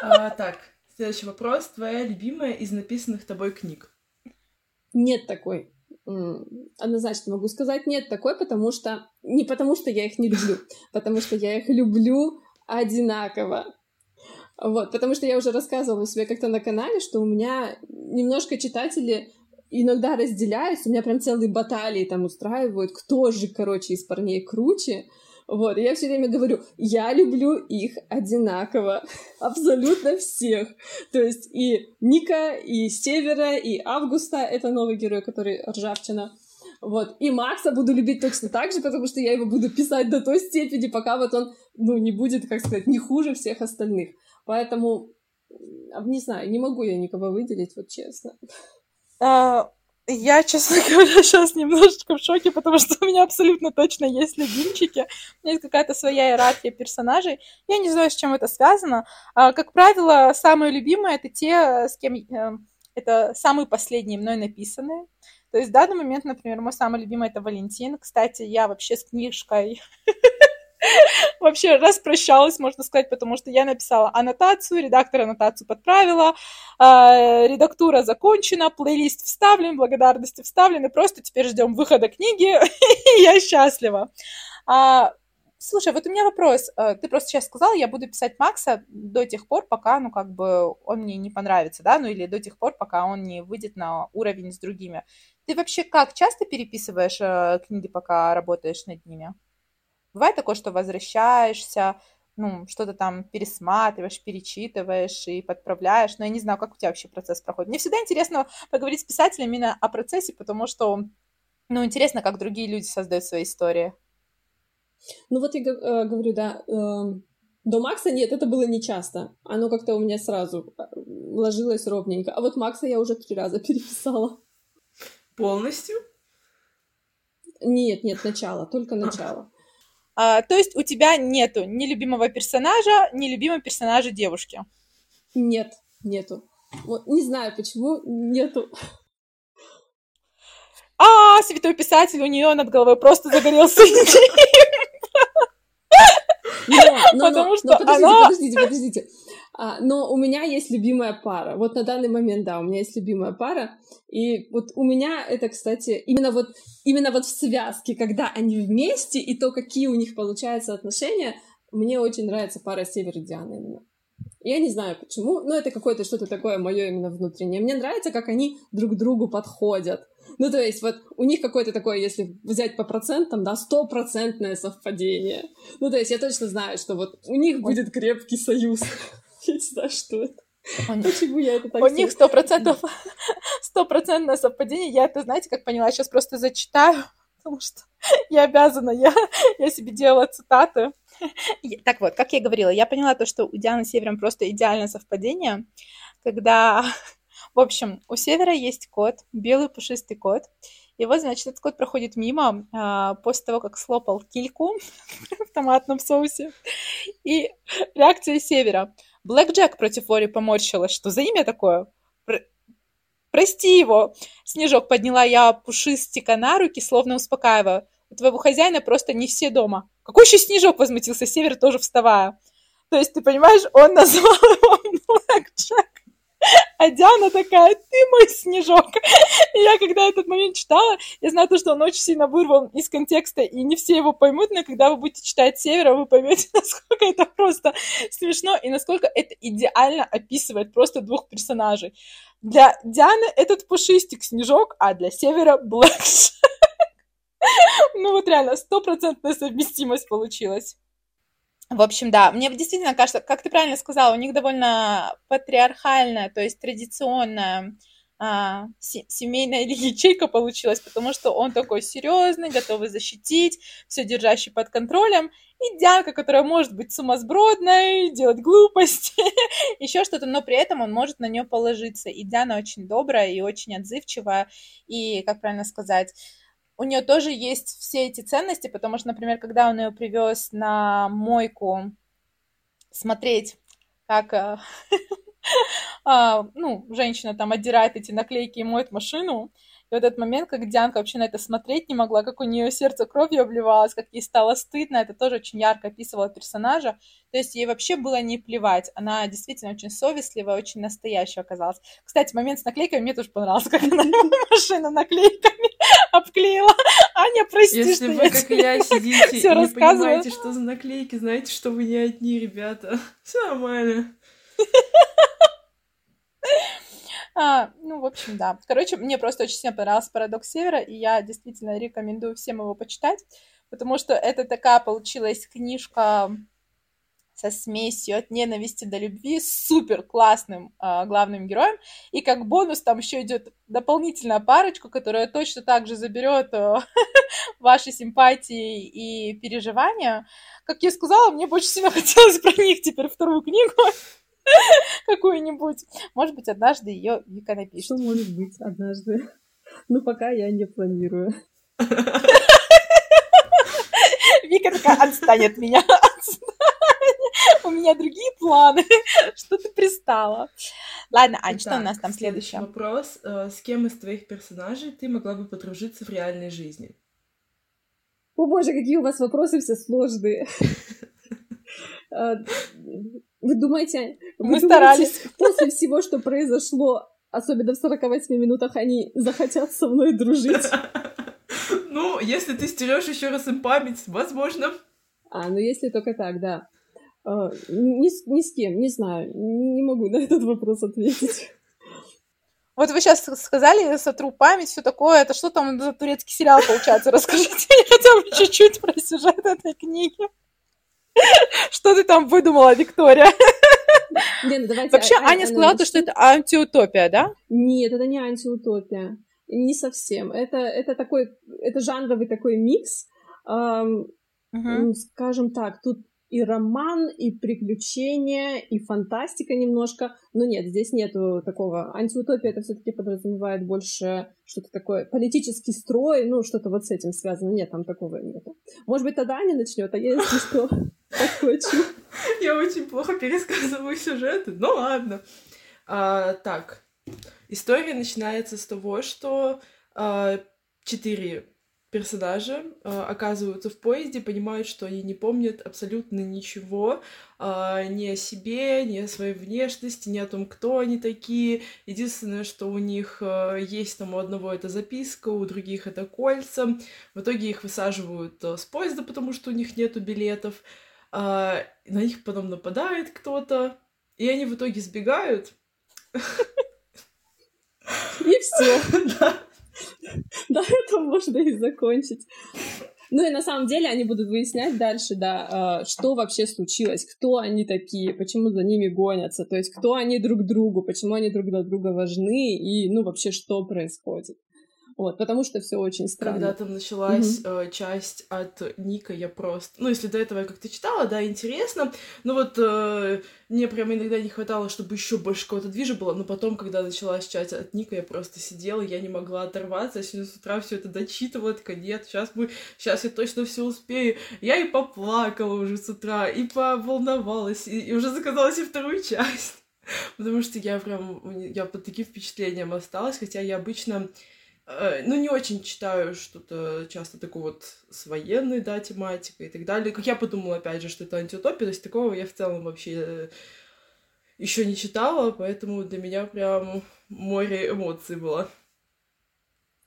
А, так, следующий вопрос. Твоя любимая из написанных тобой книг? Нет такой. Однозначно могу сказать нет такой, потому что... Не потому что я их не люблю, (laughs) потому что я их люблю одинаково. Вот, потому что я уже рассказывала себе как-то на канале, что у меня немножко читатели иногда разделяются, у меня прям целые баталии там устраивают, кто же, короче, из парней круче. Вот, и я все время говорю, я люблю их одинаково, (laughs) абсолютно всех. То есть и Ника, и Севера, и Августа, это новый герой, который Ржавчина. Вот. И Макса буду любить точно так же, потому что я его буду писать до той степени, пока вот он, ну, не будет, как сказать, не хуже всех остальных. Поэтому не знаю, не могу я никого выделить, вот честно. А, я, честно говоря, (laughs) сейчас немножечко в шоке, потому что у меня абсолютно точно есть любимчики. У меня есть какая-то своя иерархия персонажей. Я не знаю, с чем это связано. А, как правило, самые любимые — это те, с кем... Э, это самые последние мной написанные. То есть в данный момент, например, мой самый любимый — это Валентин. Кстати, я вообще с книжкой (laughs) (laughs) вообще распрощалась, можно сказать, потому что я написала аннотацию, редактор аннотацию подправила, э, редактура закончена, плейлист вставлен, благодарности вставлены, просто теперь ждем выхода книги, (laughs) и я счастлива. А, слушай, вот у меня вопрос. А, ты просто сейчас сказала, я буду писать Макса до тех пор, пока, ну, как бы он мне не понравится, да, ну, или до тех пор, пока он не выйдет на уровень с другими. Ты вообще как часто переписываешь э, книги, пока работаешь над ними? Бывает такое, что возвращаешься, ну, что-то там пересматриваешь, перечитываешь и подправляешь. Но я не знаю, как у тебя вообще процесс проходит. Мне всегда интересно поговорить с писателем именно о процессе, потому что, ну, интересно, как другие люди создают свои истории. Ну, вот я э, говорю, да, э, до Макса нет, это было не часто. Оно как-то у меня сразу э, ложилось ровненько. А вот Макса я уже три раза (laughs) переписала. Полностью? Нет, нет, начало, только начало. А, то есть у тебя нету ни любимого персонажа, ни любимого персонажа девушки? Нет, нету. Вот, не знаю почему, нету. А, святой писатель, у нее над головой просто загорелся (laughs) Потому что подождите, подождите, подождите. А, но у меня есть любимая пара. Вот на данный момент, да, у меня есть любимая пара. И вот у меня это, кстати, именно вот, именно вот в связке, когда они вместе, и то, какие у них получаются отношения, мне очень нравится пара Север и Диана именно. Я не знаю почему, но это какое-то что-то такое мое именно внутреннее. Мне нравится, как они друг к другу подходят. Ну, то есть, вот у них какое-то такое, если взять по процентам, да, стопроцентное совпадение. Ну, то есть, я точно знаю, что вот у них будет крепкий союз. (laughs) Я не знаю, что это. Почему я это так У них сто процентов (laughs) стопроцентное совпадение. Я это, знаете, как поняла, сейчас просто зачитаю, (laughs) потому что я обязана, я, я себе делала цитаты. Так вот, как я говорила, я поняла то, что у Дианы с Севером просто идеальное совпадение, когда, в общем, у Севера есть кот, белый пушистый кот, и вот, значит, этот кот проходит мимо а, после того, как слопал кильку в томатном соусе. И реакция Севера. Блэк Джек против Лори поморщилась. Что за имя такое? Прости его. Снежок подняла я пушистика на руки, словно успокаивая. У твоего хозяина просто не все дома. Какой еще снежок, возмутился Север, тоже вставая. То есть, ты понимаешь, он назвал его (laughs) Блэк Джек. (laughs) А Диана такая, ты мой снежок. И я когда этот момент читала, я знаю то, что он очень сильно вырван из контекста, и не все его поймут, но когда вы будете читать Севера, вы поймете, (laughs) насколько это просто смешно, и насколько это идеально описывает просто двух персонажей. Для Дианы этот пушистик снежок, а для Севера Блэк (laughs) Ну вот реально, стопроцентная совместимость получилась. В общем, да, мне действительно кажется, как ты правильно сказала, у них довольно патриархальная, то есть традиционная а, семейная (laughs) ячейка получилась, потому что он такой серьезный, готовый защитить, все держащий под контролем, и Дианка, которая может быть сумасбродной, делать глупости, (laughs) еще что-то, но при этом он может на нее положиться. И Диана очень добрая и очень отзывчивая, и, как правильно сказать, у нее тоже есть все эти ценности, потому что, например, когда он ее привез на мойку смотреть, как э, (laughs) а, ну, женщина там отдирает эти наклейки и моет машину, и вот этот момент, как Дианка вообще на это смотреть не могла, как у нее сердце кровью обливалось, как ей стало стыдно, это тоже очень ярко описывало персонажа. То есть ей вообще было не плевать. Она действительно очень совестливая, очень настоящая оказалась. Кстати, момент с наклейками мне тоже понравился, как она машину наклейками (laughs) обклеила. Аня, прости, Если что вы, я как я, (laughs) сидите и не понимаете, что за наклейки, знаете, что вы не одни, ребята. (laughs) Все нормально. А, ну, в общем, да. Короче, мне просто очень сильно понравился «Парадокс Севера», и я действительно рекомендую всем его почитать, потому что это такая получилась книжка со смесью от ненависти до любви с супер классным э, главным героем. И как бонус там еще идет дополнительная парочка, которая точно так же заберет э, (laughs) ваши симпатии и переживания. Как я сказала, мне больше всего (laughs) хотелось про них теперь вторую книгу. (laughs) какую-нибудь. Может быть, однажды ее Вика напишет. Что может быть однажды? Ну, пока я не планирую. (laughs) Вика такая, отстань от меня, У меня другие планы. (laughs) Что ты пристала? Ладно, Ань, что у нас там следующее? вопрос. Э, с кем из твоих персонажей ты могла бы подружиться в реальной жизни? О боже, какие у вас вопросы все сложные. Вы думаете... Мы старались. (laughs) После всего, что произошло, особенно в 48 минутах, они захотят со мной дружить? (laughs) Ну, если ты стерешь еще раз им память, возможно. А, ну если только так, да. А, ни, ни с кем, не знаю, не могу на этот вопрос ответить. Вот вы сейчас сказали, сотру память, все такое. Это что там за турецкий сериал получается? Расскажите мне хотя бы чуть-чуть про сюжет этой книги. Что ты там выдумала, Виктория? Не, ну давайте, Вообще, а, Аня сказала, то, что это антиутопия, да? Нет, это не антиутопия. Не совсем. Это, это такой, это жанровый такой микс. Эм, угу. Скажем так, тут и роман, и приключения, и фантастика немножко. Но нет, здесь нету такого. Антиутопия это все-таки подразумевает больше что-то такое, политический строй, ну, что-то вот с этим связано. Нет, там такого нету. Может быть, тогда Аня начнет, а я, если что, подхвачу. (laughs) Я очень плохо пересказываю сюжеты. Ну ладно. А, так, история начинается с того, что а, четыре персонажи э, оказываются в поезде, понимают, что они не помнят абсолютно ничего э, ни о себе, ни о своей внешности, ни о том, кто они такие. Единственное, что у них э, есть там у одного это записка, у других это кольца. В итоге их высаживают э, с поезда, потому что у них нету билетов. Э, на них потом нападает кто-то, и они в итоге сбегают. И все. (laughs) Да. Да, это можно и закончить. Ну и на самом деле они будут выяснять дальше, да, а, что вообще случилось, кто они такие, почему за ними гонятся, то есть кто они друг другу, почему они друг для друга важны и, ну, вообще, что происходит. Вот, потому что все очень странно. Когда там началась mm-hmm. э, часть от Ника, я просто... Ну, если до этого я как-то читала, да, интересно. Но вот э, мне прямо иногда не хватало, чтобы еще больше какого-то движа было. Но потом, когда началась часть от Ника, я просто сидела, я не могла оторваться. Я сегодня с утра все это дочитывала, такая, нет, сейчас мы... Сейчас я точно все успею. Я и поплакала уже с утра, и поволновалась, и, и уже заказала себе вторую часть. (laughs) Потому что я прям... Я под таким впечатлением осталась, хотя я обычно ну, не очень читаю что-то часто такое вот с военной, да, тематикой и так далее. Как я подумала, опять же, что это антиутопия, то есть такого я в целом вообще э, еще не читала, поэтому для меня прям море эмоций было.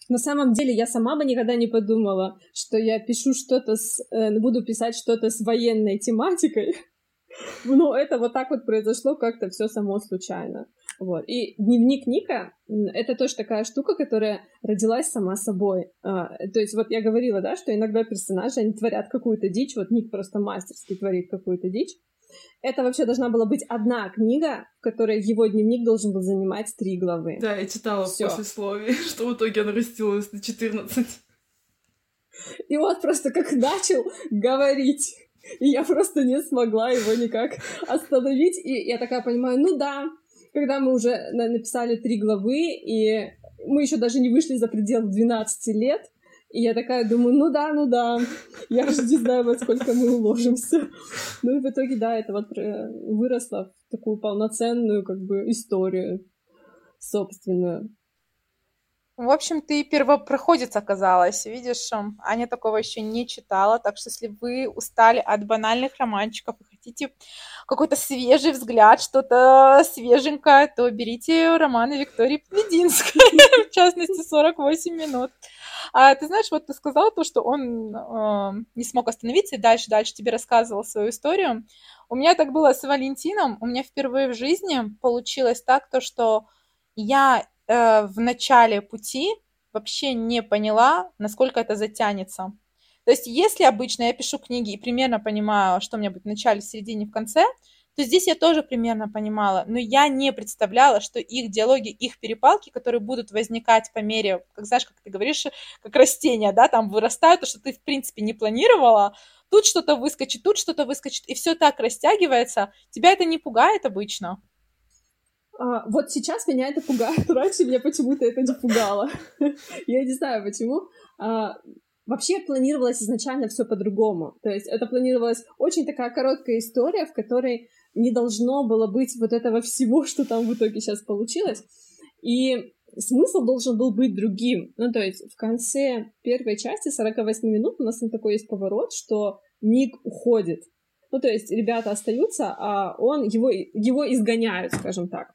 На самом деле я сама бы никогда не подумала, что я пишу что-то с... Э, буду писать что-то с военной тематикой. (laughs) Но это вот так вот произошло как-то все само случайно. Вот. И дневник Ника — это тоже такая штука, которая родилась сама собой. А, то есть вот я говорила, да, что иногда персонажи, они творят какую-то дичь, вот Ник просто мастерски творит какую-то дичь. Это вообще должна была быть одна книга, в которой его дневник должен был занимать три главы. Да, я читала Всё. в послесловии, (laughs) что в итоге она растянулась на 14. И вот просто как начал говорить, и я просто не смогла его никак остановить. И я такая понимаю, ну да, когда мы уже написали три главы, и мы еще даже не вышли за пределы 12 лет, и я такая думаю, ну да, ну да, я же не знаю, во сколько мы уложимся. Ну и в итоге, да, это вот э, выросло в такую полноценную как бы историю собственную. В общем, ты первопроходец оказалась, видишь, Аня такого еще не читала, так что если вы устали от банальных романчиков и хотите какой-то свежий взгляд, что-то свеженькое, то берите романы Виктории Побединской, (laughs) в частности, 48 минут. А ты знаешь, вот ты сказала то, что он э, не смог остановиться и дальше, дальше тебе рассказывал свою историю. У меня так было с Валентином. У меня впервые в жизни получилось так, то, что я э, в начале пути вообще не поняла, насколько это затянется. То есть, если обычно я пишу книги и примерно понимаю, что у меня будет в начале, в середине, в конце, то здесь я тоже примерно понимала, но я не представляла, что их диалоги, их перепалки, которые будут возникать по мере, как знаешь, как ты говоришь, как растения, да, там вырастают, то, что ты, в принципе, не планировала, тут что-то выскочит, тут что-то выскочит, и все так растягивается. Тебя это не пугает обычно? А, вот сейчас меня это пугает. (laughs) Раньше меня почему-то это не пугало. (laughs) Я не знаю почему. А, вообще планировалось изначально все по-другому. То есть это планировалась очень такая короткая история, в которой не должно было быть вот этого всего, (laughs) что там в итоге сейчас получилось. И смысл должен был быть другим. Ну, то есть в конце первой части 48 минут у нас там такой есть поворот, что Ник уходит. Ну, то есть ребята остаются, а он, его, его изгоняют, скажем так.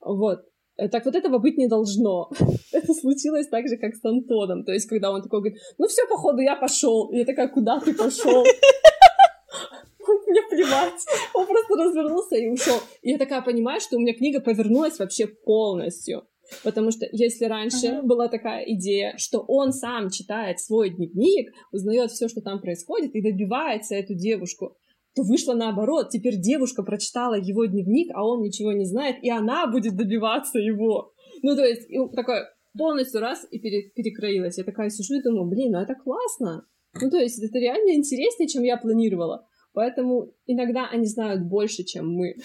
Вот. Так вот этого быть не должно. (laughs) Это случилось так же, как с Антоном. То есть, когда он такой говорит, ну все, походу, я пошел. Я такая, куда ты пошел? (laughs) Мне плевать. Он просто развернулся и ушел. И я такая понимаю, что у меня книга повернулась вообще полностью. Потому что если раньше uh-huh. была такая идея, что он сам читает свой дневник, узнает все, что там происходит, и добивается эту девушку, то вышло наоборот. Теперь девушка прочитала его дневник, а он ничего не знает, и она будет добиваться его. Ну, то есть, такое полностью раз и пере, перекроилась. Я такая сижу и думаю, блин, ну это классно. Ну, то есть, это реально интереснее, чем я планировала. Поэтому иногда они знают больше, чем мы. (laughs)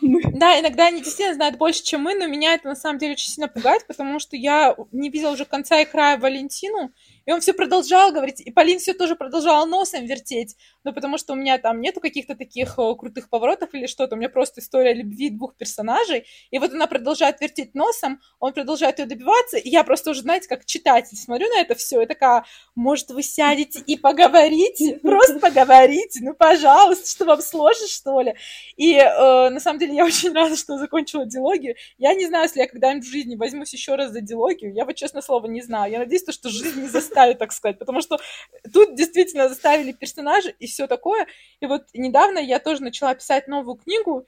Да, иногда они действительно знают больше, чем мы, но меня это на самом деле очень сильно пугает, потому что я не видела уже конца и края Валентину, и он все продолжал говорить, и Полин все тоже продолжала носом вертеть, ну, потому что у меня там нету каких-то таких о, крутых поворотов или что-то, у меня просто история любви двух персонажей, и вот она продолжает вертеть носом, он продолжает ее добиваться, и я просто уже, знаете, как читатель смотрю на это все, и такая, может, вы сядете и поговорите, просто поговорите, ну, пожалуйста, что вам сложно, что ли? И э, на самом деле я очень рада, что закончила диалогию. Я не знаю, если я когда-нибудь в жизни возьмусь еще раз за диалогию, я вот, честно слово, не знаю. Я надеюсь, что жизнь не заставит заставить, так сказать, потому что тут действительно заставили персонажа и все такое. И вот недавно я тоже начала писать новую книгу,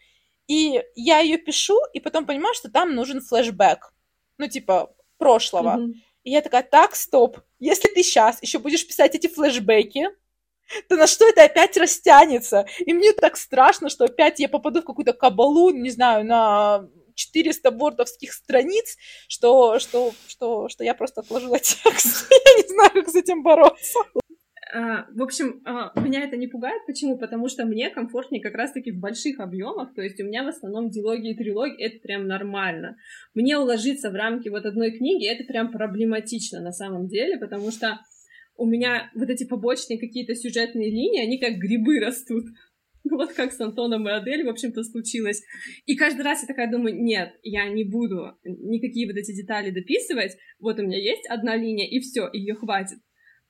и я ее пишу, и потом понимаю, что там нужен флешбэк, ну, типа, прошлого. Mm-hmm. И я такая, так, стоп, если ты сейчас еще будешь писать эти флешбеки, то на что это опять растянется? И мне так страшно, что опять я попаду в какую-то кабалу, не знаю, на 400 бордовских страниц, что, что, что, что я просто отложила текст. (laughs) я не знаю, как с этим бороться. А, в общем, а, меня это не пугает. Почему? Потому что мне комфортнее как раз-таки в больших объемах. То есть у меня в основном дилогии и трилогии это прям нормально. Мне уложиться в рамки вот одной книги это прям проблематично на самом деле, потому что у меня вот эти побочные какие-то сюжетные линии, они как грибы растут. Вот как с Антоном и Адель, в общем-то, случилось. И каждый раз я такая думаю, нет, я не буду никакие вот эти детали дописывать. Вот у меня есть одна линия, и все, ее хватит.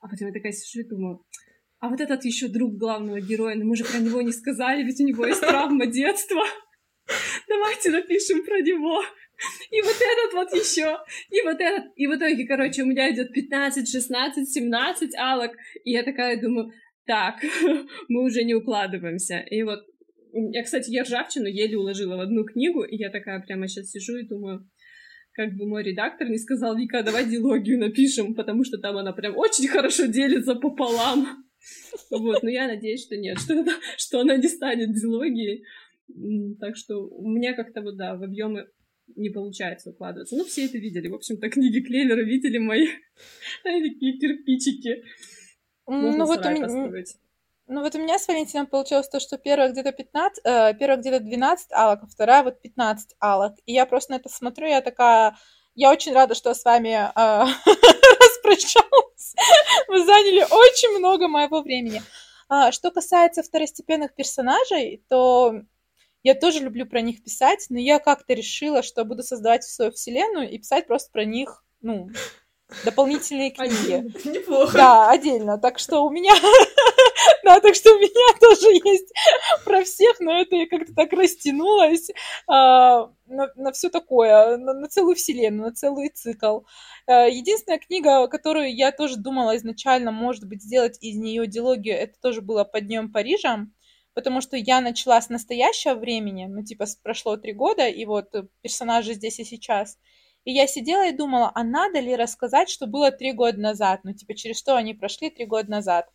А потом я такая сижу и думаю, а вот этот еще друг главного героя, ну мы же про него не сказали, ведь у него есть травма детства. Давайте напишем про него. И вот этот вот еще, и вот этот. И в итоге, короче, у меня идет 15, 16, 17 алок. И я такая думаю, так, (laughs) мы уже не укладываемся. И вот, я, кстати, я ржавчину еле уложила в одну книгу, и я такая прямо сейчас сижу и думаю, как бы мой редактор не сказал, Вика, давай дилогию напишем, потому что там она прям очень хорошо делится пополам. Вот, но я надеюсь, что нет, что, это, что она не станет дилогией. Так что у меня как-то вот, да, в объемы не получается укладываться. Ну, все это видели. В общем-то, книги Клевера видели мои (laughs) такие кирпичики. Ну, вот у меня... Ну вот у меня с Валентином получилось то, что первая где-то 15, э, первая где-то 12 алок, а вторая вот 15 алок. И я просто на это смотрю, я такая, я очень рада, что с вами э, (laughs) распрощалась. Вы заняли очень много моего времени. А, что касается второстепенных персонажей, то я тоже люблю про них писать, но я как-то решила, что буду создавать свою вселенную и писать просто про них, ну, дополнительные книги. (laughs) Неплохо. Да, отдельно. Так что у меня... (laughs) Да, так что у меня (laughs) тоже есть про всех, но это я как-то так растянулась а, на, на все такое, на, на целую вселенную, на целый цикл. А, единственная книга, которую я тоже думала изначально, может быть, сделать из нее диалогию, это тоже было «Под днем Парижа», потому что я начала с настоящего времени, ну, типа, прошло три года, и вот персонажи здесь и сейчас – и я сидела и думала, а надо ли рассказать, что было три года назад, ну, типа, через что они прошли три года назад.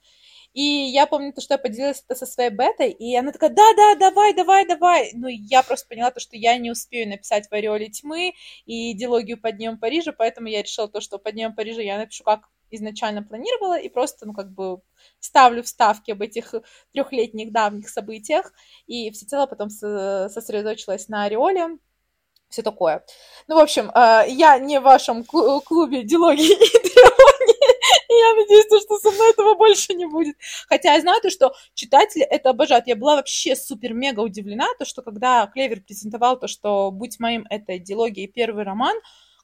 И я помню то, что я поделилась это со своей бетой, и она такая, да-да, давай, давай, давай. Ну, я просто поняла то, что я не успею написать в «Ореоле тьмы» и идеологию «Подъем Парижа», поэтому я решила то, что «Подъем Парижа» я напишу как изначально планировала, и просто, ну, как бы ставлю вставки об этих трехлетних давних событиях, и всецело потом сосредоточилась на Ореоле, все такое. Ну, в общем, э, я не в вашем клубе дилогии и трилогии, и (laughs) я надеюсь, что со мной этого больше не будет. Хотя я знаю то, что читатели это обожают. Я была вообще супер-мега удивлена, то, что когда Клевер презентовал то, что «Будь моим» — это дилогия и первый роман,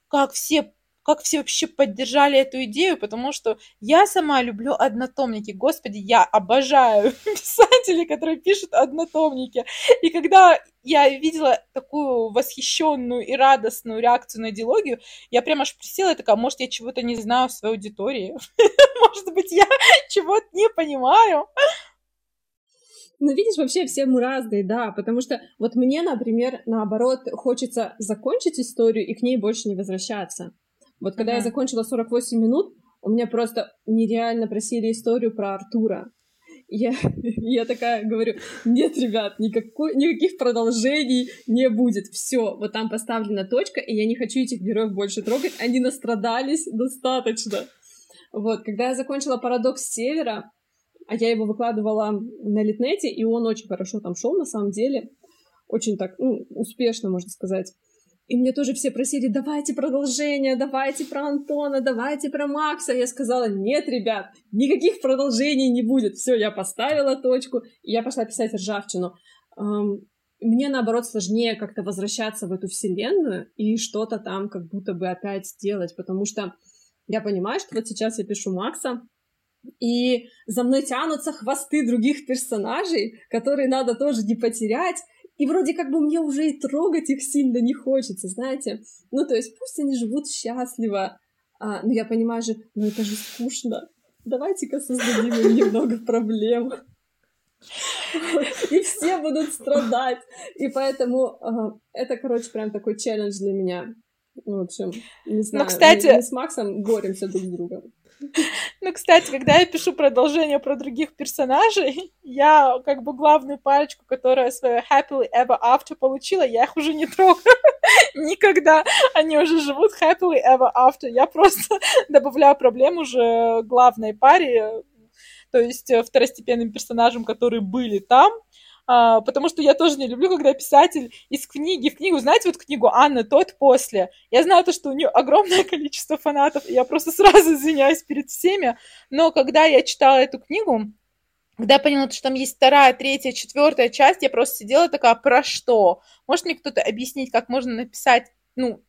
как все как все вообще поддержали эту идею, потому что я сама люблю однотомники. Господи, я обожаю (laughs) писателей, которые пишут однотомники. И когда я видела такую восхищенную и радостную реакцию на диалогию, я прям аж присела и такая, может, я чего-то не знаю в своей аудитории. (laughs) Может быть, я чего-то не понимаю. Ну, видишь, вообще все мы разные, да, потому что вот мне, например, наоборот, хочется закончить историю и к ней больше не возвращаться. Вот когда uh-huh. я закончила 48 минут, у меня просто нереально просили историю про Артура. Я, (laughs) я такая говорю, нет, ребят, никакой, никаких продолжений не будет. Все, вот там поставлена точка, и я не хочу этих героев больше трогать. Они настрадались достаточно. Вот, когда я закончила «Парадокс Севера», а я его выкладывала на Литнете, и он очень хорошо там шел на самом деле. Очень так, ну, успешно, можно сказать. И мне тоже все просили, давайте продолжение, давайте про Антона, давайте про Макса. Я сказала, нет, ребят, никаких продолжений не будет. Все, я поставила точку, и я пошла писать ржавчину. Мне, наоборот, сложнее как-то возвращаться в эту вселенную и что-то там как будто бы опять сделать, потому что я понимаю, что вот сейчас я пишу Макса, и за мной тянутся хвосты других персонажей, которые надо тоже не потерять, и вроде как бы мне уже и трогать их сильно не хочется, знаете. Ну, то есть пусть они живут счастливо, а, но я понимаю же, ну это же скучно. Давайте-ка создадим им немного проблем. И все будут страдать. И поэтому это, короче, прям такой челлендж для меня. В общем, не ну, знаю. Но, кстати... Мы с Максом боремся друг с другом. Ну, кстати, когда я пишу продолжение про других персонажей, я как бы главную парочку, которая свою happily ever after получила, я их уже не трогаю (laughs) никогда. Они уже живут happily ever after. Я просто (laughs) добавляю проблем уже главной паре, то есть э, второстепенным персонажам, которые были там, а, потому что я тоже не люблю, когда писатель из книги в книгу, знаете, вот книгу Анны тот после, я знаю то, что у нее огромное (laughs) количество фанатов, и я просто сразу (laughs) извиняюсь перед всеми, но когда я читала эту книгу, когда я поняла, что там есть вторая, третья, четвертая часть, я просто сидела такая, про что? Может мне кто-то объяснить, как можно написать, ну,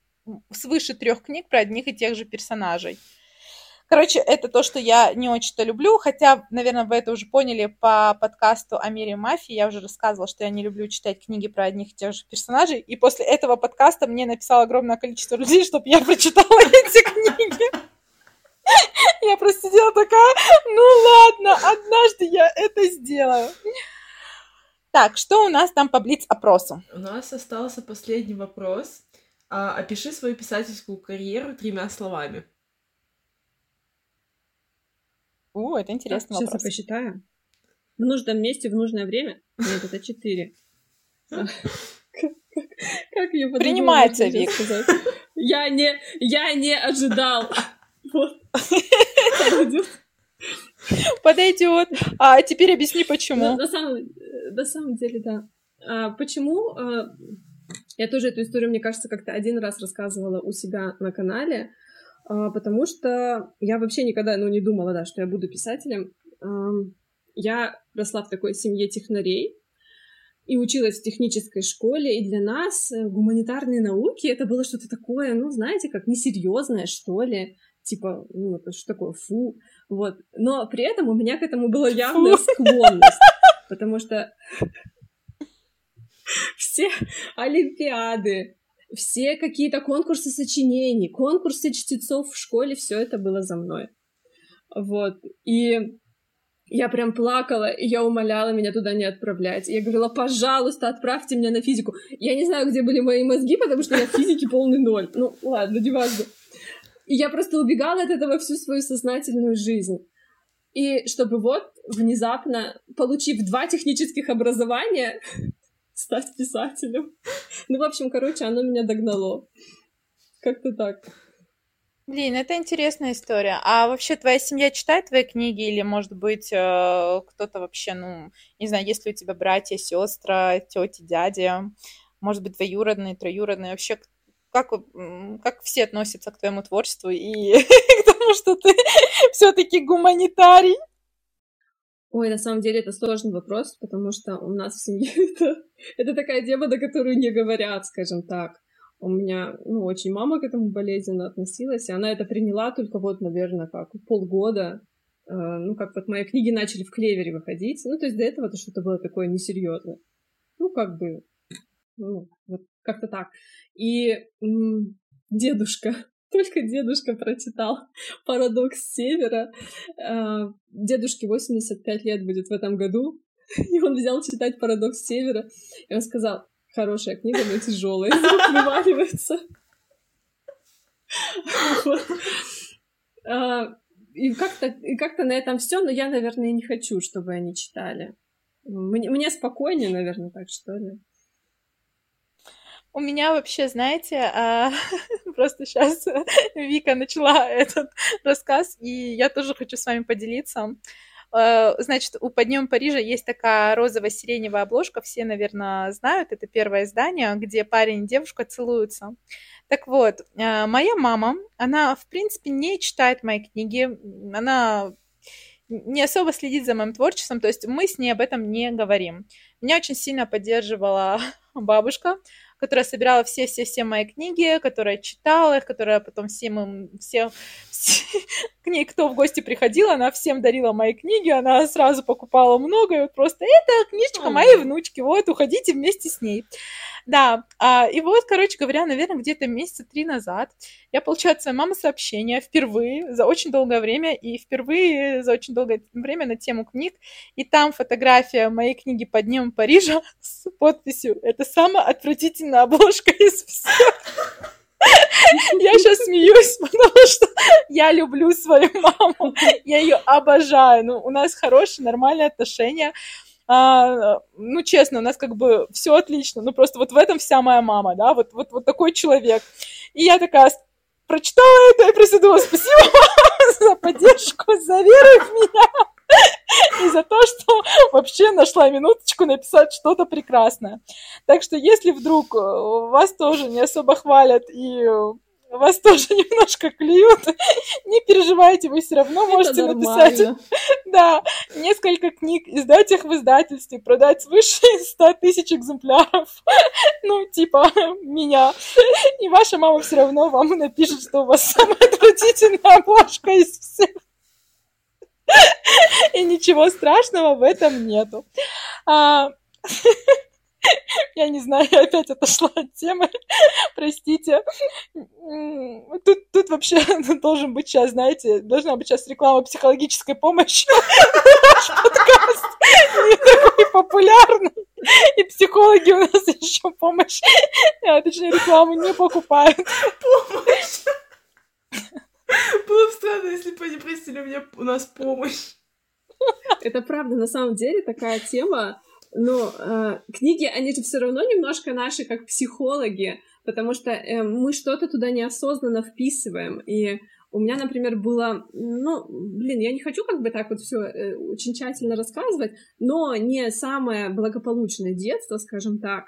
свыше трех книг про одних и тех же персонажей? Короче, это то, что я не очень-то люблю, хотя, наверное, вы это уже поняли по подкасту о мире мафии. Я уже рассказывала, что я не люблю читать книги про одних и тех же персонажей. И после этого подкаста мне написало огромное количество людей, чтобы я прочитала (laughs) эти книги. Я просто сидела такая, ну ладно, однажды я это сделаю. Так, что у нас там по блиц-опросу? У нас остался последний вопрос. А, опиши свою писательскую карьеру тремя словами. У, это интересный так, вопрос. Сейчас я посчитаю. В нужном месте, в нужное время? Нет, это четыре. Как ее Принимается, Вик. Я не, я не ожидал. Вот. Подойдет. А теперь объясни, почему. На самом, на самом деле, да. А, почему? А, я тоже эту историю, мне кажется, как-то один раз рассказывала у себя на канале. А, потому что я вообще никогда, ну, не думала, да, что я буду писателем. Я росла в такой семье технарей и училась в технической школе, и для нас э, гуманитарные науки это было что-то такое, ну, знаете, как несерьезное, что ли, типа, ну, это что такое, фу, вот. Но при этом у меня к этому была явная склонность, потому что (laughs) все олимпиады, все какие-то конкурсы сочинений, конкурсы чтецов в школе, все это было за мной. Вот. И я прям плакала, и я умоляла меня туда не отправлять. Я говорила, пожалуйста, отправьте меня на физику. Я не знаю, где были мои мозги, потому что я в физике полный ноль. Ну, ладно, не важно. И я просто убегала от этого всю свою сознательную жизнь. и чтобы вот внезапно, получив два технических образования, стать писателем. (laughs) Ну, в общем, короче, оно меня догнало. Как-то так. Блин, это интересная история. А вообще твоя семья читает твои книги или, может быть, э, кто-то вообще, ну, не знаю, есть ли у тебя братья, сестры, тети, дяди, может быть, двоюродные, троюродные, вообще как, как все относятся к твоему творчеству и (laughs) к тому, что ты (laughs) все-таки гуманитарий? Ой, на самом деле это сложный вопрос, потому что у нас в семье (laughs) это, это такая тема, на которую не говорят, скажем так. У меня, ну, очень мама к этому болезненно относилась, и она это приняла только вот, наверное, как полгода. Э, ну, как вот мои книги начали в клевере выходить. Ну, то есть до этого это что-то было такое несерьезное. Ну, как бы, ну, вот как-то так. И м- дедушка, только дедушка прочитал (laughs) «Парадокс Севера». Э, дедушке 85 лет будет в этом году, (laughs) и он взял читать «Парадокс Севера», и он сказал, хорошая книга, но тяжелая, (laughs) вываливается. А, и как-то и как-то на этом все, но я, наверное, не хочу, чтобы они читали. Мне, мне спокойнее, наверное, так что ли. У меня вообще, знаете, а, (laughs) просто сейчас Вика начала этот рассказ, и я тоже хочу с вами поделиться. А, значит, у «Поднем Парижа» есть такая розово-сиреневая обложка, все, наверное, знают, это первое издание, где парень и девушка целуются. Так вот, а, моя мама, она, в принципе, не читает мои книги, она не особо следит за моим творчеством, то есть мы с ней об этом не говорим. Меня очень сильно поддерживала (laughs) бабушка, которая собирала все-все-все мои книги, которая читала их, которая потом всем им, все, все, (laughs) к ней кто в гости приходил, она всем дарила мои книги, она сразу покупала много, и вот просто это книжечка моей внучки, вот, уходите вместе с ней. Да, а, и вот, короче говоря, наверное, где-то месяца три назад я получаю от своей мамы сообщение впервые за очень долгое время, и впервые за очень долгое время на тему книг, и там фотография моей книги «Под днем Парижа» (laughs) с подписью «Это самая отвратительная обложка из всех». (laughs) Я сейчас смеюсь, (laughs) потому что я люблю свою маму, я ее обожаю. Ну, у нас хорошие, нормальные отношения а, ну, честно, у нас как бы все отлично, ну, просто вот в этом вся моя мама, да, вот, вот, вот такой человек. И я такая прочитала это и присудила спасибо (laughs) за поддержку, за веру в меня и за то, что вообще нашла минуточку написать что-то прекрасное. Так что если вдруг вас тоже не особо хвалят и вас тоже (laughs) немножко клюют. Не переживайте, вы все равно можете написать. Да, несколько книг, издать их в издательстве, продать свыше 100 (laughs) тысяч экземпляров. (laughs) Ну, типа меня. И ваша мама все равно вам напишет, что у вас самая отвратительная обложка из всех. И ничего страшного в этом нету. (laughs) Я не знаю, я (laughs) опять отошла от темы. (laughs) Простите. Тут, тут вообще должен быть сейчас, знаете, должна быть сейчас реклама психологической помощи. Наш подкаст не такой популярный. И психологи у нас еще помощь, а, точнее, рекламу не покупают. Помощь. Было бы странно, если бы они просили у меня у нас помощь. Это правда, на самом деле такая тема, но э, книги, они же все равно немножко наши, как психологи, потому что э, мы что-то туда неосознанно вписываем. И у меня, например, было, ну, блин, я не хочу как бы так вот все э, очень тщательно рассказывать, но не самое благополучное детство, скажем так.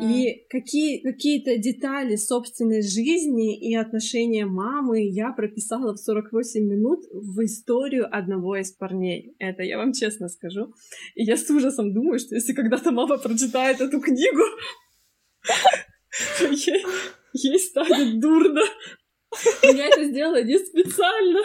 И какие, какие-то детали собственной жизни и отношения мамы я прописала в 48 минут в историю одного из парней. Это я вам честно скажу. И я с ужасом думаю, что если когда-то мама прочитает эту книгу, (laughs) ей станет дурно. Я это сделала не специально.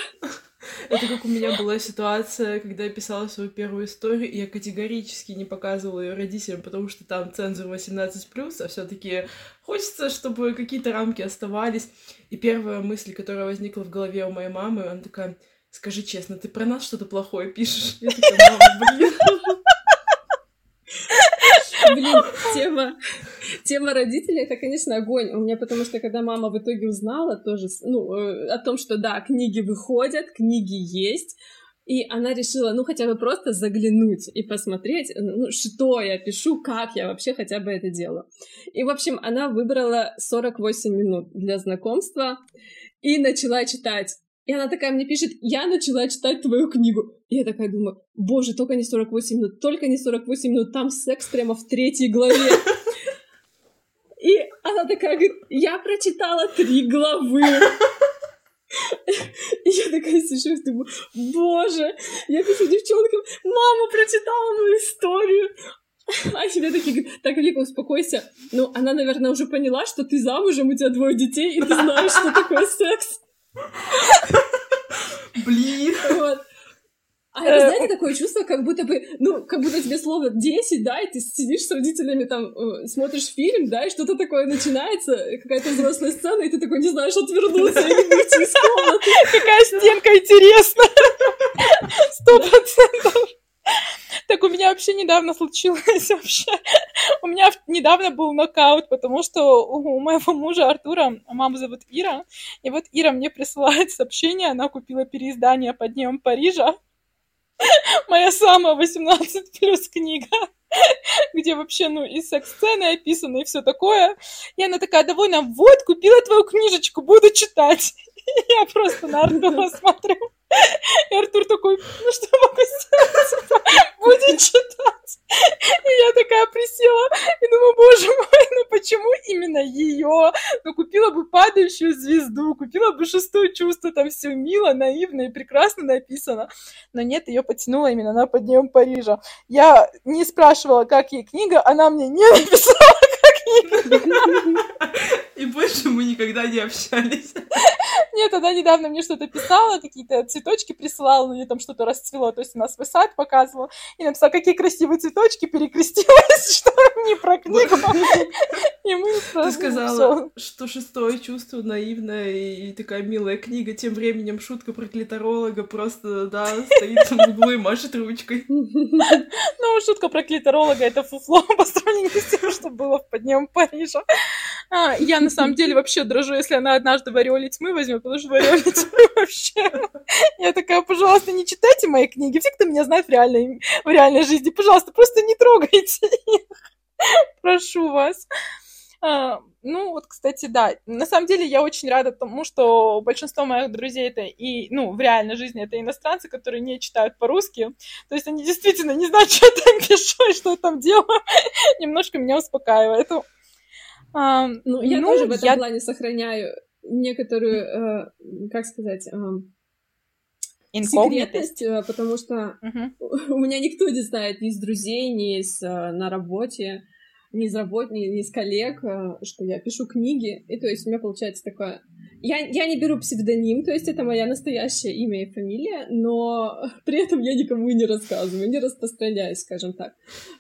Это как у меня была ситуация, когда я писала свою первую историю, и я категорически не показывала ее родителям, потому что там цензура 18+, а все таки хочется, чтобы какие-то рамки оставались. И первая мысль, которая возникла в голове у моей мамы, она такая, скажи честно, ты про нас что-то плохое пишешь? Я такая, мама, блин. Блин, тема, тема родителей это, конечно, огонь. У меня потому что, когда мама в итоге узнала тоже, ну, э, о том, что да, книги выходят, книги есть, И она решила, ну, хотя бы просто заглянуть и посмотреть, ну, что я пишу, как я вообще хотя бы это делаю. И, в общем, она выбрала 48 минут для знакомства и начала читать. И она такая мне пишет, я начала читать твою книгу. И я такая думаю, боже, только не 48 минут, только не 48 минут, там секс прямо в третьей главе. И она такая говорит, я прочитала три главы. И я такая сижу и думаю, боже, я пишу девчонкам, мама прочитала мою историю. А себе такие говорят, так, Вика, успокойся. Ну, она, наверное, уже поняла, что ты замужем, у тебя двое детей, и ты знаешь, что такое секс. Блин. Вот. А это, знаете, такое чувство, как будто бы, ну, как будто тебе слово 10, да, и ты сидишь с родителями, там, э, смотришь фильм, да, и что-то такое начинается, какая-то взрослая сцена, и ты такой не знаешь, отвернуться или выйти из комнаты. Какая стенка интересная. Сто процентов. Так у меня вообще недавно случилось (laughs) вообще. У меня недавно был нокаут, потому что у моего мужа Артура, маму зовут Ира, и вот Ира мне присылает сообщение, она купила переиздание «Под днем Парижа», (laughs) моя самая 18 плюс книга, (laughs) где вообще, ну, и секс-сцены описаны, и все такое. И она такая довольна, вот, купила твою книжечку, буду читать. Я просто на Артура смотрю. И Артур такой, ну что могу сделать? Будет читать. И я такая присела и думаю, боже мой, ну почему именно ее? Ну купила бы падающую звезду, купила бы шестое чувство, там все мило, наивно и прекрасно написано. Но нет, ее потянуло именно на подъем Парижа. Я не спрашивала, как ей книга, она мне не (laughs) написала, и больше мы никогда не общались. Нет, она недавно мне что-то писала, какие-то цветочки присылала, у нее там что-то расцвело, то есть она свой сад показывала, и написала, какие красивые цветочки, перекрестилась, что (laughs) не про книгу. (laughs) И мы Ты сказала, что шестое чувство наивное и такая милая книга, тем временем шутка про клиторолога просто, да, стоит в углу и машет ручкой. (laughs) Ну, шутка про клиторолога — это фуфло по сравнению с тем, что было в поднем Парижа. А, я на самом деле вообще дрожу, если она однажды в ореоле тьмы возьмет, потому что в ореоле тьмы (laughs) вообще... Я такая, пожалуйста, не читайте мои книги. Все, кто меня знает в реальной, в реальной жизни, пожалуйста, просто не трогайте их. Прошу вас. А, ну, вот, кстати, да. На самом деле, я очень рада тому, что большинство моих друзей это и, ну, в реальной жизни это иностранцы, которые не читают по-русски. То есть они действительно не знают, (laughs) что я там пишу и что я там делаю. Немножко меня успокаивает. А, ну, я ну, тоже в этом я... плане сохраняю некоторую, э, как сказать, э, секретность, потому что uh-huh. (laughs) у меня никто не знает ни из друзей, ни из, э, на работе ни из работ, ни, ни из коллег, э, что я пишу книги. И то есть у меня получается такое... Я, я не беру псевдоним, то есть это моя настоящее имя и фамилия, но (laughs) при этом я никому не рассказываю, не распространяюсь, скажем так.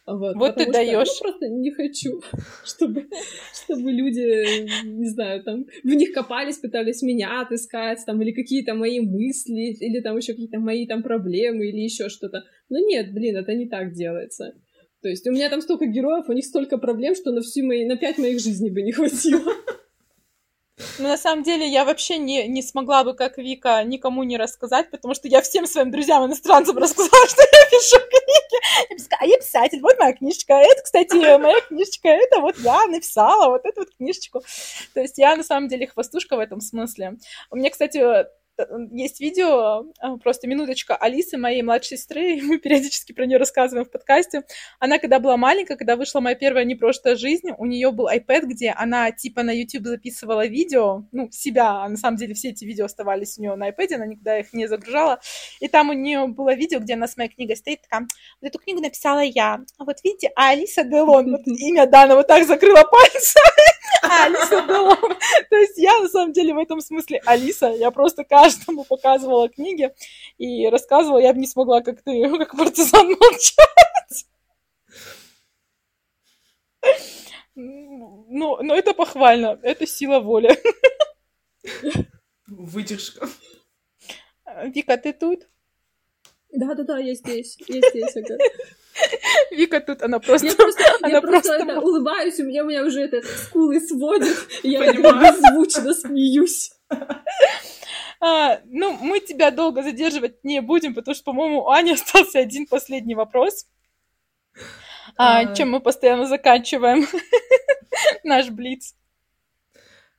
Вот, вот ты даешь. Я просто не хочу, (laughs) чтобы, чтобы люди, не знаю, там, в них копались, пытались меня отыскать, там, или какие-то мои мысли, или там еще какие-то мои там проблемы, или еще что-то. Но нет, блин, это не так делается. То есть у меня там столько героев, у них столько проблем, что на всю мои, на пять моих жизней бы не хватило. Ну, на самом деле, я вообще не, не смогла бы, как Вика, никому не рассказать, потому что я всем своим друзьям-иностранцам рассказала, (laughs) что я пишу книги. Я сказала, а я писатель, вот моя книжечка. Это, кстати, моя книжечка, это вот я написала, вот эту вот книжечку. То есть я, на самом деле, хвостушка в этом смысле. У меня, кстати, есть видео, а, просто минуточка, Алисы, моей младшей сестры, (laughs) мы периодически про нее рассказываем в подкасте. Она, когда была маленькая, когда вышла моя первая непрожитая жизнь, у нее был iPad, где она типа на YouTube записывала видео, ну, себя, а на самом деле все эти видео оставались у нее на iPad, она никогда их не загружала. И там у нее было видео, где она с моей книгой стоит, такая, вот эту книгу написала я. А вот видите, а Алиса Делон, вот (laughs) имя Дана вот так закрыла пальцы. (laughs) Алиса Делон. То есть я, на самом деле, в этом смысле Алиса, я просто каждый каждому показывала книги и рассказывала, я бы не смогла, как ты, (laughs) как партизан молчать. Ну, но это похвально, это сила воли. Выдержка. Вика, ты тут? Да-да-да, я здесь, я здесь, ага. Вика тут, она просто... Я просто, она я просто, просто это, улыбаюсь, у меня, у меня уже это скулы сводит, и я беззвучно смеюсь. А, ну, мы тебя долго задерживать не будем, потому что, по-моему, у Ани (laughs) остался один последний вопрос, а, а... чем мы постоянно заканчиваем (laughs) наш блиц.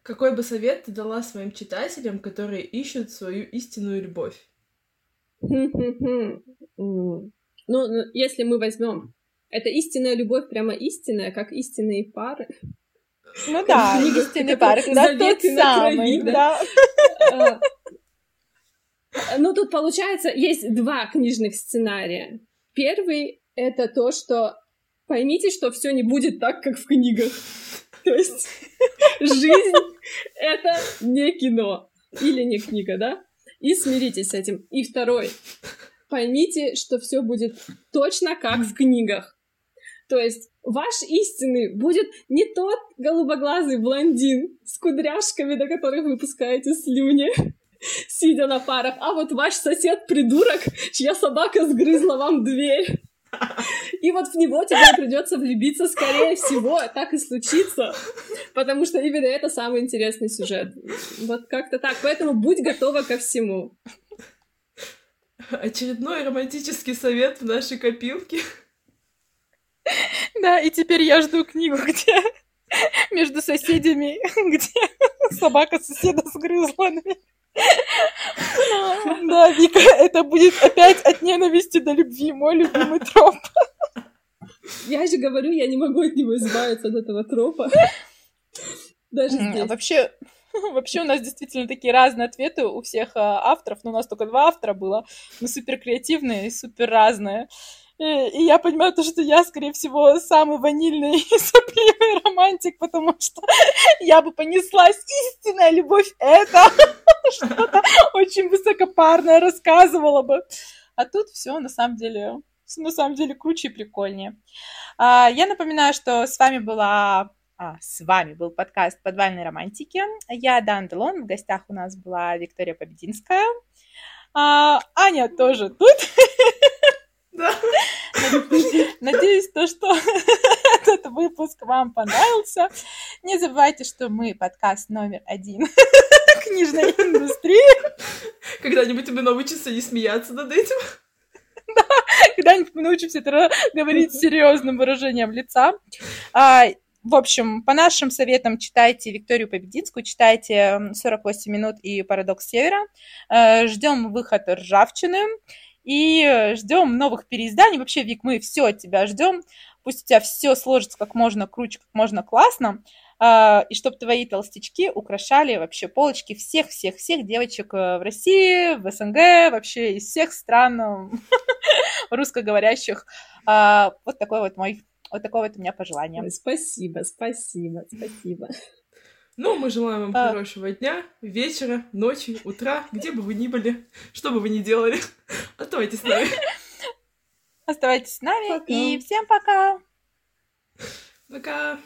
Какой бы совет ты дала своим читателям, которые ищут свою истинную любовь? Ну, если мы возьмем, это истинная любовь, прямо истинная, как истинные пары. Ну да, (laughs) истинные пары, да, тот самый, да. (laughs) А, ну, тут, получается, есть два книжных сценария. Первый — это то, что поймите, что все не будет так, как в книгах. То есть (laughs) жизнь — это не кино или не книга, да? И смиритесь с этим. И второй — поймите, что все будет точно как в книгах. То есть ваш истинный будет не тот голубоглазый блондин с кудряшками, до которых вы пускаете слюни, (laughs) сидя на парах, а вот ваш сосед-придурок, чья собака сгрызла вам дверь. И вот в него тебе придется влюбиться, скорее всего, так и случится, потому что именно это самый интересный сюжет. Вот как-то так. Поэтому будь готова ко всему. Очередной романтический совет в нашей копилке. (laughs) Да, и теперь я жду книгу, где (laughs) между соседями, (laughs) где собака соседа сгрызла дверь. Да, Вика, это будет опять от ненависти до любви, мой любимый троп. Я же говорю, я не могу от него избавиться, от этого тропа. Даже здесь. Вообще, Вообще у нас действительно такие разные ответы у всех а, авторов, но у нас только два автора было, но супер креативные и супер разные. Э, и я понимаю то, что я, скорее всего, самый ванильный (laughs) и сопливый романтик, потому что (laughs) я бы понеслась. Истинная любовь — это (laughs) что-то очень высокопарное рассказывала бы. А тут все на самом деле, на самом деле круче и прикольнее. А, я напоминаю, что с вами была а, с вами был подкаст «Подвальной романтики». Я Дан Делон, в гостях у нас была Виктория Побединская. А, Аня тоже тут. Да. Надеюсь, то, что (laughs) этот выпуск вам понравился. Не забывайте, что мы подкаст номер один (laughs) книжной индустрии. Когда-нибудь мы научимся не смеяться над этим. Да, когда-нибудь мы научимся это говорить серьезным выражением лица. А, в общем, по нашим советам читайте Викторию Побединскую, читайте 48 минут и Парадокс Севера. Э, Ждем выход ржавчины. И ждем новых переизданий. Вообще, Вик, мы все от тебя ждем. Пусть у тебя все сложится как можно круче, как можно классно. А, и чтобы твои толстячки украшали вообще полочки всех-всех-всех девочек э, в России, в СНГ, вообще из всех стран (laughs) русскоговорящих. А, вот такой вот мой, вот такое вот у меня пожелание. Спасибо, спасибо, спасибо. Ну, мы желаем вам а... хорошего дня, вечера, ночи, утра, где бы вы ни были, что бы вы ни делали. Оставайтесь с нами. Оставайтесь с нами пока. и всем пока. Пока.